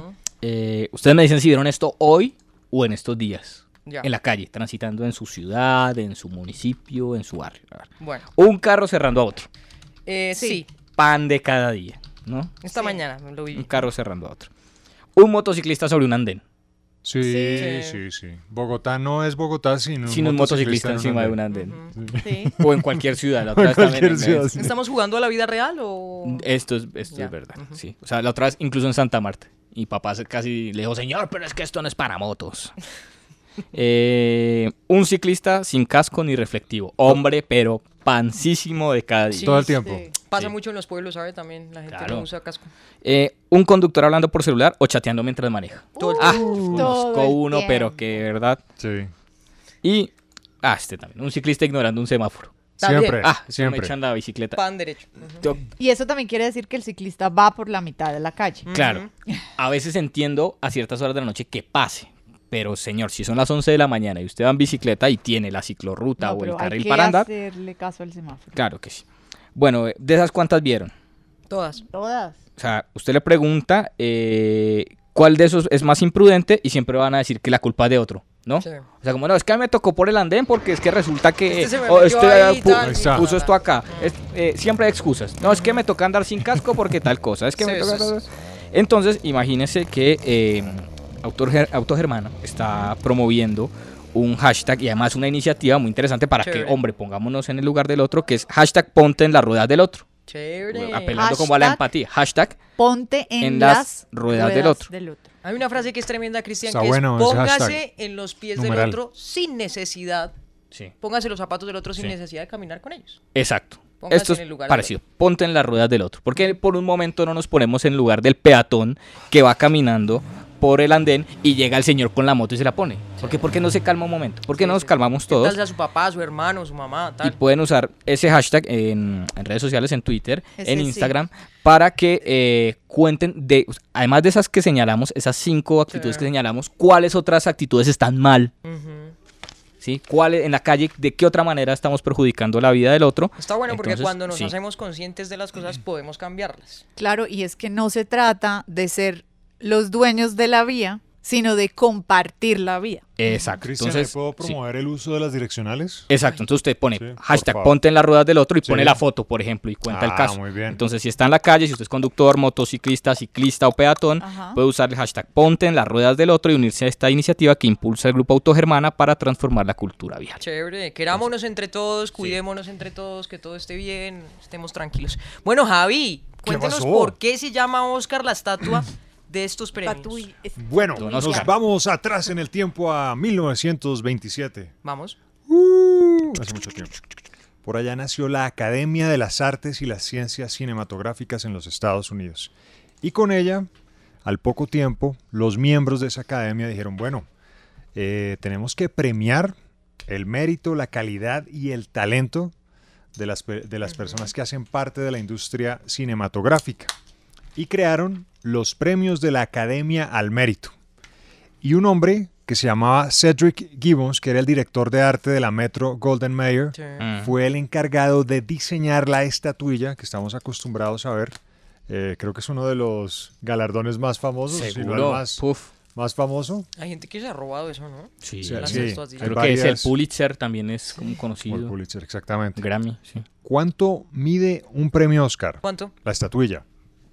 ustedes me dicen si vieron esto hoy o en estos días en la calle, transitando en su ciudad, en su municipio, en su barrio. Bueno. Un carro cerrando a otro. Eh, sí. Pan de cada día, ¿no? Esta mañana lo vi. Un carro cerrando a otro. Un motociclista sobre un andén. Sí, sí, sí, Bogotá no es Bogotá sin un, sin un motociclista, encima de un andén. O en cualquier ciudad. La otra vez ¿Estamos jugando a la vida real o...? Esto es, esto es verdad, sí. O sea, la otra vez incluso en Santa Marta. Y papá casi le dijo, señor, pero es que esto no es para motos. Eh, un ciclista sin casco ni reflectivo. Hombre, pero pancísimo de cada día. Todo el tiempo. Pasa mucho en los pueblos, ¿sabes? También la gente no usa casco. Eh, un conductor hablando por celular o chateando mientras maneja. Todo el ah, uno, pero que verdad. Sí. Y, ah, este también. Un ciclista ignorando un semáforo. Siempre. Ah, siempre. Me echan la bicicleta. Pan derecho. Y eso también quiere decir que el ciclista va por la mitad de la calle. Claro. A veces entiendo a ciertas horas de la noche que pase. Pero señor, si son las 11 de la mañana y usted va en bicicleta y tiene la ciclorruta o el carril para andar. hacerle caso al semáforo. Claro que sí. Bueno, de esas cuántas vieron? Todas. Todas. O sea, usted le pregunta eh, cuál de esos es más imprudente y siempre van a decir que la culpa es de otro, ¿no? Sí. O sea, como no, es que me tocó por el andén porque es que resulta que este, oh, este puso esto acá. Eh, siempre hay excusas. No, es que me toca andar sin casco porque tal cosa. Es que me toca... Entonces, imagínese que eh, Autor, Autogermana está promoviendo un hashtag y además una iniciativa muy interesante para que, hombre, pongámonos en el lugar del otro, que es hashtag ponte en las ruedas del otro. Chévere. Apelando como a la empatía. Hashtag ponte en, las, ruedas, del, otro. Hay una frase que es tremenda, Cristian, que es póngase en los pies del otro sin necesidad. Sí. Póngase los zapatos del otro sin necesidad de caminar con ellos. Exacto. Esto es parecido. Ponte en las ruedas del otro. Porque por un momento no nos ponemos en lugar del peatón que va caminando por el andén y llega el señor con la moto y se la pone. ¿Por qué? Porque no se calma un momento. Porque no nos calmamos todos. Tal sea su papá, su hermano, su mamá, tal. Y pueden usar ese hashtag en, redes sociales, en Twitter, en Instagram, para que eh, cuenten de, además de esas que señalamos, esas cinco actitudes que señalamos, cuáles otras actitudes están mal. ¿Sí? ¿Cuál, en la calle, de qué otra manera estamos perjudicando la vida del otro? Está bueno porque cuando nos hacemos conscientes de las cosas podemos cambiarlas. Claro, y es que no se trata de ser los dueños de la vía, sino de compartir la vía. Exacto. Cristian, entonces, ¿puedo promover el uso de las direccionales? Exacto. Entonces usted pone hashtag ponte en las ruedas del otro y pone la foto, por ejemplo, y cuenta el ah, caso. Muy bien. Entonces, si está en la calle, si usted es conductor, motociclista, ciclista o peatón, puede usar el hashtag ponte en las ruedas del otro y unirse a esta iniciativa que impulsa el grupo Autogermana para transformar la cultura vial. Chévere. Querámonos entre todos, cuidémonos entre todos, que todo esté bien, estemos tranquilos. Bueno, Javi, cuéntenos por qué se llama Oscar la estatua de estos premios. Bueno, nos vamos atrás en el tiempo a 1927. Vamos. Uh, hace mucho tiempo. Por allá nació la Academia de las Artes y las Ciencias Cinematográficas en los Estados Unidos. Y con ella, al poco tiempo, los miembros de esa academia dijeron, bueno, eh, tenemos que premiar el mérito, la calidad y el talento de las, de las personas que hacen parte de la industria cinematográfica. Y crearon los premios de la Academia al Mérito. Y un hombre que se llamaba Cedric Gibbons, que era el director de arte de la Metro Golden Mayer, mm. fue el encargado de diseñar la estatuilla que estamos acostumbrados a ver. Eh, creo que es uno de los galardones más famosos, Seguro. más, más famoso. Hay gente que se ha robado eso, ¿no? Sí, sí, creo que es el Pulitzer, también es como conocido. El Pulitzer, exactamente. Grammy, sí. ¿Cuánto mide un premio Oscar? ¿Cuánto? La estatuilla.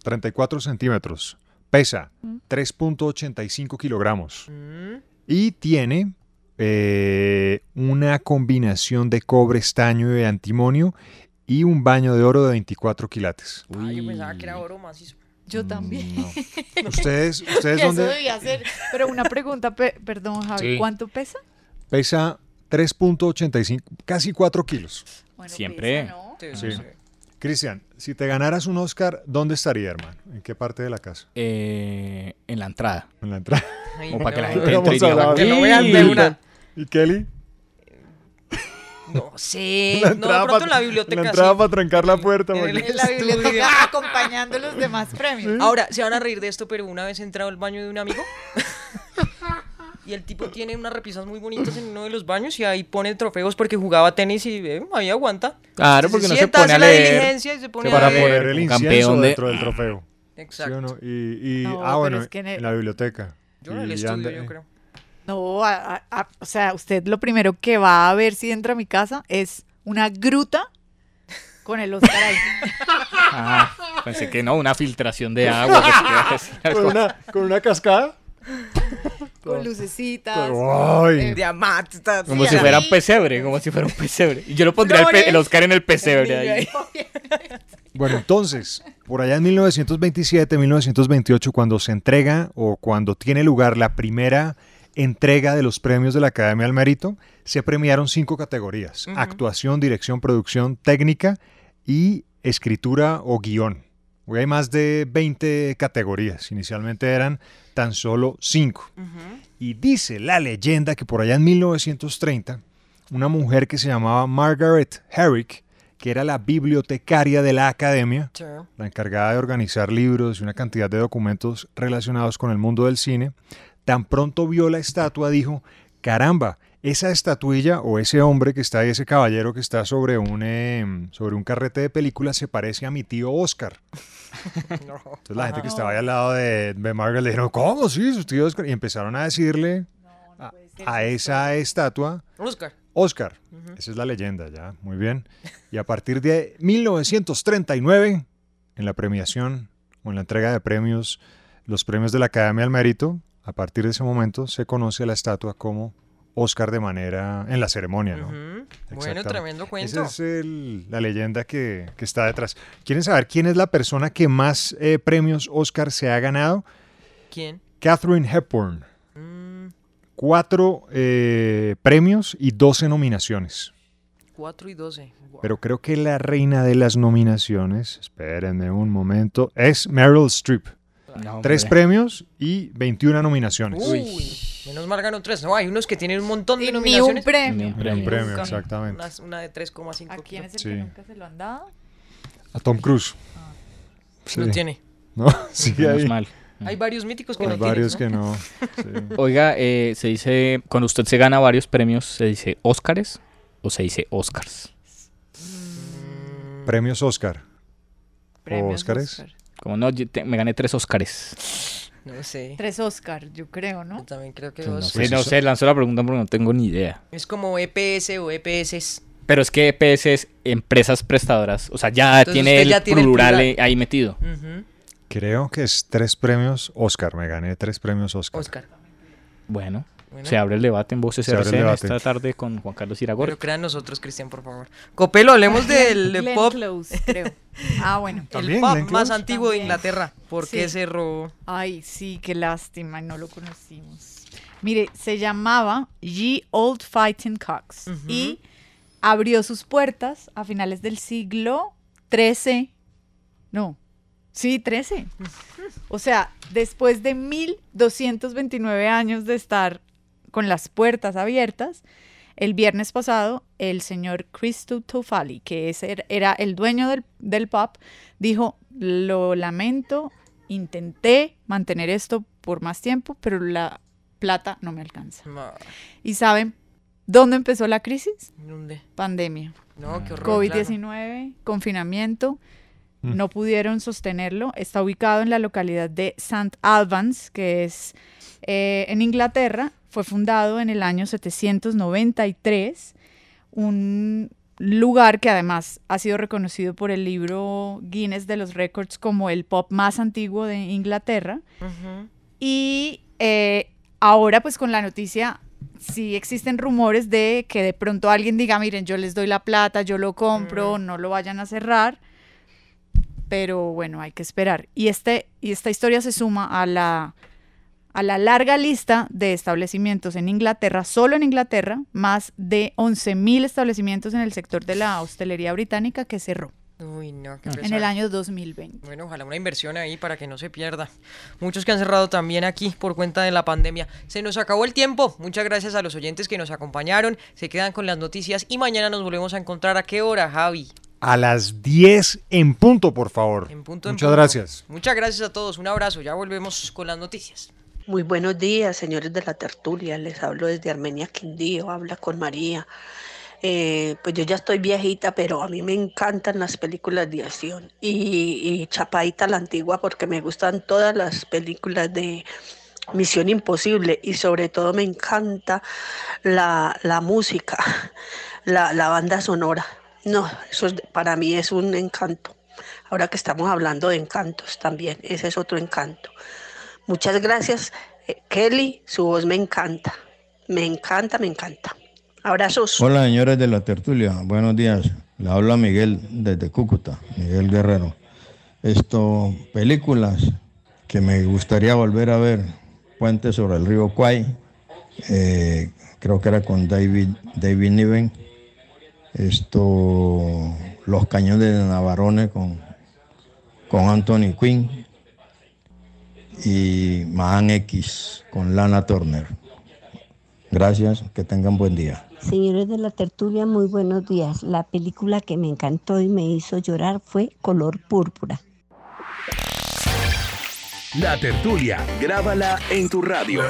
34 centímetros, pesa 3.85 mm. kilogramos mm. y tiene eh, una combinación de cobre, estaño y antimonio y un baño de oro de 24 quilates. Ay, yo pensaba que era oro macizo. Yo mm, también. ¿Ustedes, ustedes dónde? Eso debía ser. Pero una pregunta, perdón, Javi, ¿cuánto pesa? Pesa 3.85, casi 4 kilos. Siempre. sí. Cristian, si te ganaras un Oscar, ¿dónde estaría, hermano? ¿En qué parte de la casa? Eh, en la entrada. En la entrada. o para que la gente entre y diga, que lo vean de una. ¿Y Kelly? No sé. no, de pronto en la biblioteca. La entrada para trancar la puerta. En, en la biblioteca acompañando los demás premios. Ahora, se van a reír de esto, pero una vez he entrado al baño de un amigo y el tipo tiene unas repisas muy bonitas en uno de los baños y ahí pone trofeos porque jugaba tenis y eh, ahí aguanta. Claro, porque no se pone a leer. Y se pone para poner el incienso dentro del trofeo. Exacto. Y, y ah, bueno, en, la biblioteca. Yo en el estudio, yo creo. No, o sea, usted lo primero que va a ver si entra a mi casa es una gruta con el Oscar ahí. Ah, pensé que no, una filtración de agua. ¿Con, una, ¿Con una cascada? Con lucecitas, eh, diamantes, como si fuera un pesebre, como si fuera un pesebre. Y yo lo pondría el, Oscar en el pesebre ahí. Bueno, entonces, por allá en 1927, 1928, cuando se entrega o cuando tiene lugar la primera entrega de los premios de la Academia al Mérito, se premiaron cinco categorías: actuación, dirección, producción, técnica y escritura o guion. Hoy hay más de 20 categorías. Inicialmente eran tan solo 5. Y dice la leyenda que por allá en 1930, una mujer que se llamaba Margaret Herrick, que era la bibliotecaria de la academia, la encargada de organizar libros y una cantidad de documentos relacionados con el mundo del cine, tan pronto vio la estatua dijo, caramba, esa estatuilla o ese hombre que está ahí, ese caballero que está sobre un, em, sobre un carrete de película, se parece a mi tío Oscar. Entonces la gente que estaba ahí al lado de, de Margaret le dijeron, ¿cómo? Sí, su tío Oscar. Y empezaron a decirle a, esa estatua, Oscar. Oscar. Esa es la leyenda, ya, muy bien. Y a partir de 1939, en la premiación o en la entrega de premios, los premios de la Academia al Mérito, a partir de ese momento se conoce a la estatua como Oscar de manera en la ceremonia, ¿no? Bueno, tremendo cuento. Esa es la leyenda que, está detrás. ¿Quieren saber quién es la persona que más eh, premios Oscar se ha ganado? ¿Quién? Catherine Hepburn. Mm. Cuatro eh, premios y doce nominaciones. Cuatro y doce. Pero creo que la reina de las nominaciones, espérenme un momento, es Meryl Streep. tres premios y 21 nominaciones. Uy, menos mal ganó tres. No, hay unos que tienen un montón de Y ni un nominaciones. premio. Ni un premio. Ni un premio, exactamente. Una, una de 3,5. ¿A quién es el Sí. que nunca se lo han dado? A Tom Cruise. No tiene. No, sí, Menos hay, mal. Hay varios míticos que hay no varios tienen. que no. sí. Oiga, eh, se dice, cuando usted se gana varios premios, ¿se dice Óscares o se dice Oscars? Premios Oscar. ¿O Óscares? Oscar. Como no, yo te- me gané tres Óscares. No sé. Tres Oscar, yo creo, ¿no? Yo también creo que Pues no dos. sé, no sé, lanzó la pregunta porque no tengo ni idea. Es como EPS o EPS. Pero es que EPS es empresas prestadoras. O sea, ya Entonces tiene el ya tiene el plural plural. ahí metido. Creo que es tres premios Oscar. Me gané tres premios Oscar. Oscar. Bueno, Bueno. se abre el debate en Voces Se abre el RCN debate. esta tarde con Juan Carlos Iragorri. Pero crean nosotros, Cristian, por favor. Copelo, hablemos del Glenn pop. Close, creo. Ah, bueno. El pop Glenn más Close. antiguo de. Inglaterra. ¿Por qué Sí. cerró? Ay, sí, qué lástima, no lo conocimos. Mire, se llamaba Ye Old Fighting Cocks y abrió sus puertas a finales del siglo XIII. No, sí, XIII. O sea, después de 1229 años de estar con las puertas abiertas, el viernes pasado, el señor Christo Tofali, que es- era el dueño del, del pub, dijo, lo lamento, intenté mantener esto por más tiempo, pero la plata no me alcanza. ¿Y saben dónde empezó la crisis? ¿Dónde? Pandemia. No, qué horror. COVID-19, confinamiento, Mm. no pudieron sostenerlo. Está ubicado en la localidad de St. Albans, que es eh, en Inglaterra. Fue fundado en el año 793, un lugar que además ha sido reconocido por el libro Guinness de los Records como el pop más antiguo de Inglaterra. Y eh, ahora pues con la noticia, sí existen rumores de que de pronto alguien diga, miren, yo les doy la plata, yo lo compro, no lo vayan a cerrar. Pero bueno, hay que esperar. Y, este, y esta historia se suma a la, a la larga lista de establecimientos en Inglaterra, solo en Inglaterra, más de 11.000 establecimientos en el sector de la hostelería británica que cerró Uy, no, qué en el año 2020. Bueno, ojalá una inversión ahí para que no se pierda. Muchos que han cerrado también aquí por cuenta de la pandemia. Se nos acabó el tiempo. Muchas gracias a los oyentes que nos acompañaron. Se quedan con las noticias y mañana nos volvemos a encontrar. ¿A qué hora, Javi? A las 10 en punto, por favor. En punto, en Muchas punto. gracias. Muchas gracias a todos. Un abrazo. Ya volvemos con las noticias. Muy buenos días, señores de la tertulia. Les hablo desde Armenia, Quindío. Habla con María. Eh, pues yo ya estoy viejita, pero a mí me encantan las películas de acción. Y, y Chapaita la antigua, porque me gustan todas las películas de Misión Imposible. Y sobre todo me encanta la, la música, la, la banda sonora. No, eso es- para mí es un encanto. Ahora que estamos hablando de encantos también, ese es otro encanto. Muchas gracias, eh, Kelly, su voz me encanta, me encanta, me encanta. Abrazos. Hola señores de la tertulia, buenos días. Le habla Miguel desde Cúcuta, Miguel Guerrero. Esto, películas que me gustaría volver a ver. Puente sobre el río Kwai, eh, creo que era con David, David Niven. Esto, Los Cañones de Navarone con, con Anthony Quinn. Y Man X con Lana Turner. Gracias, que tengan buen día. Señores de la tertulia, muy buenos días. La película que me encantó y me hizo llorar fue Color Púrpura. La tertulia, grábala en tu radio.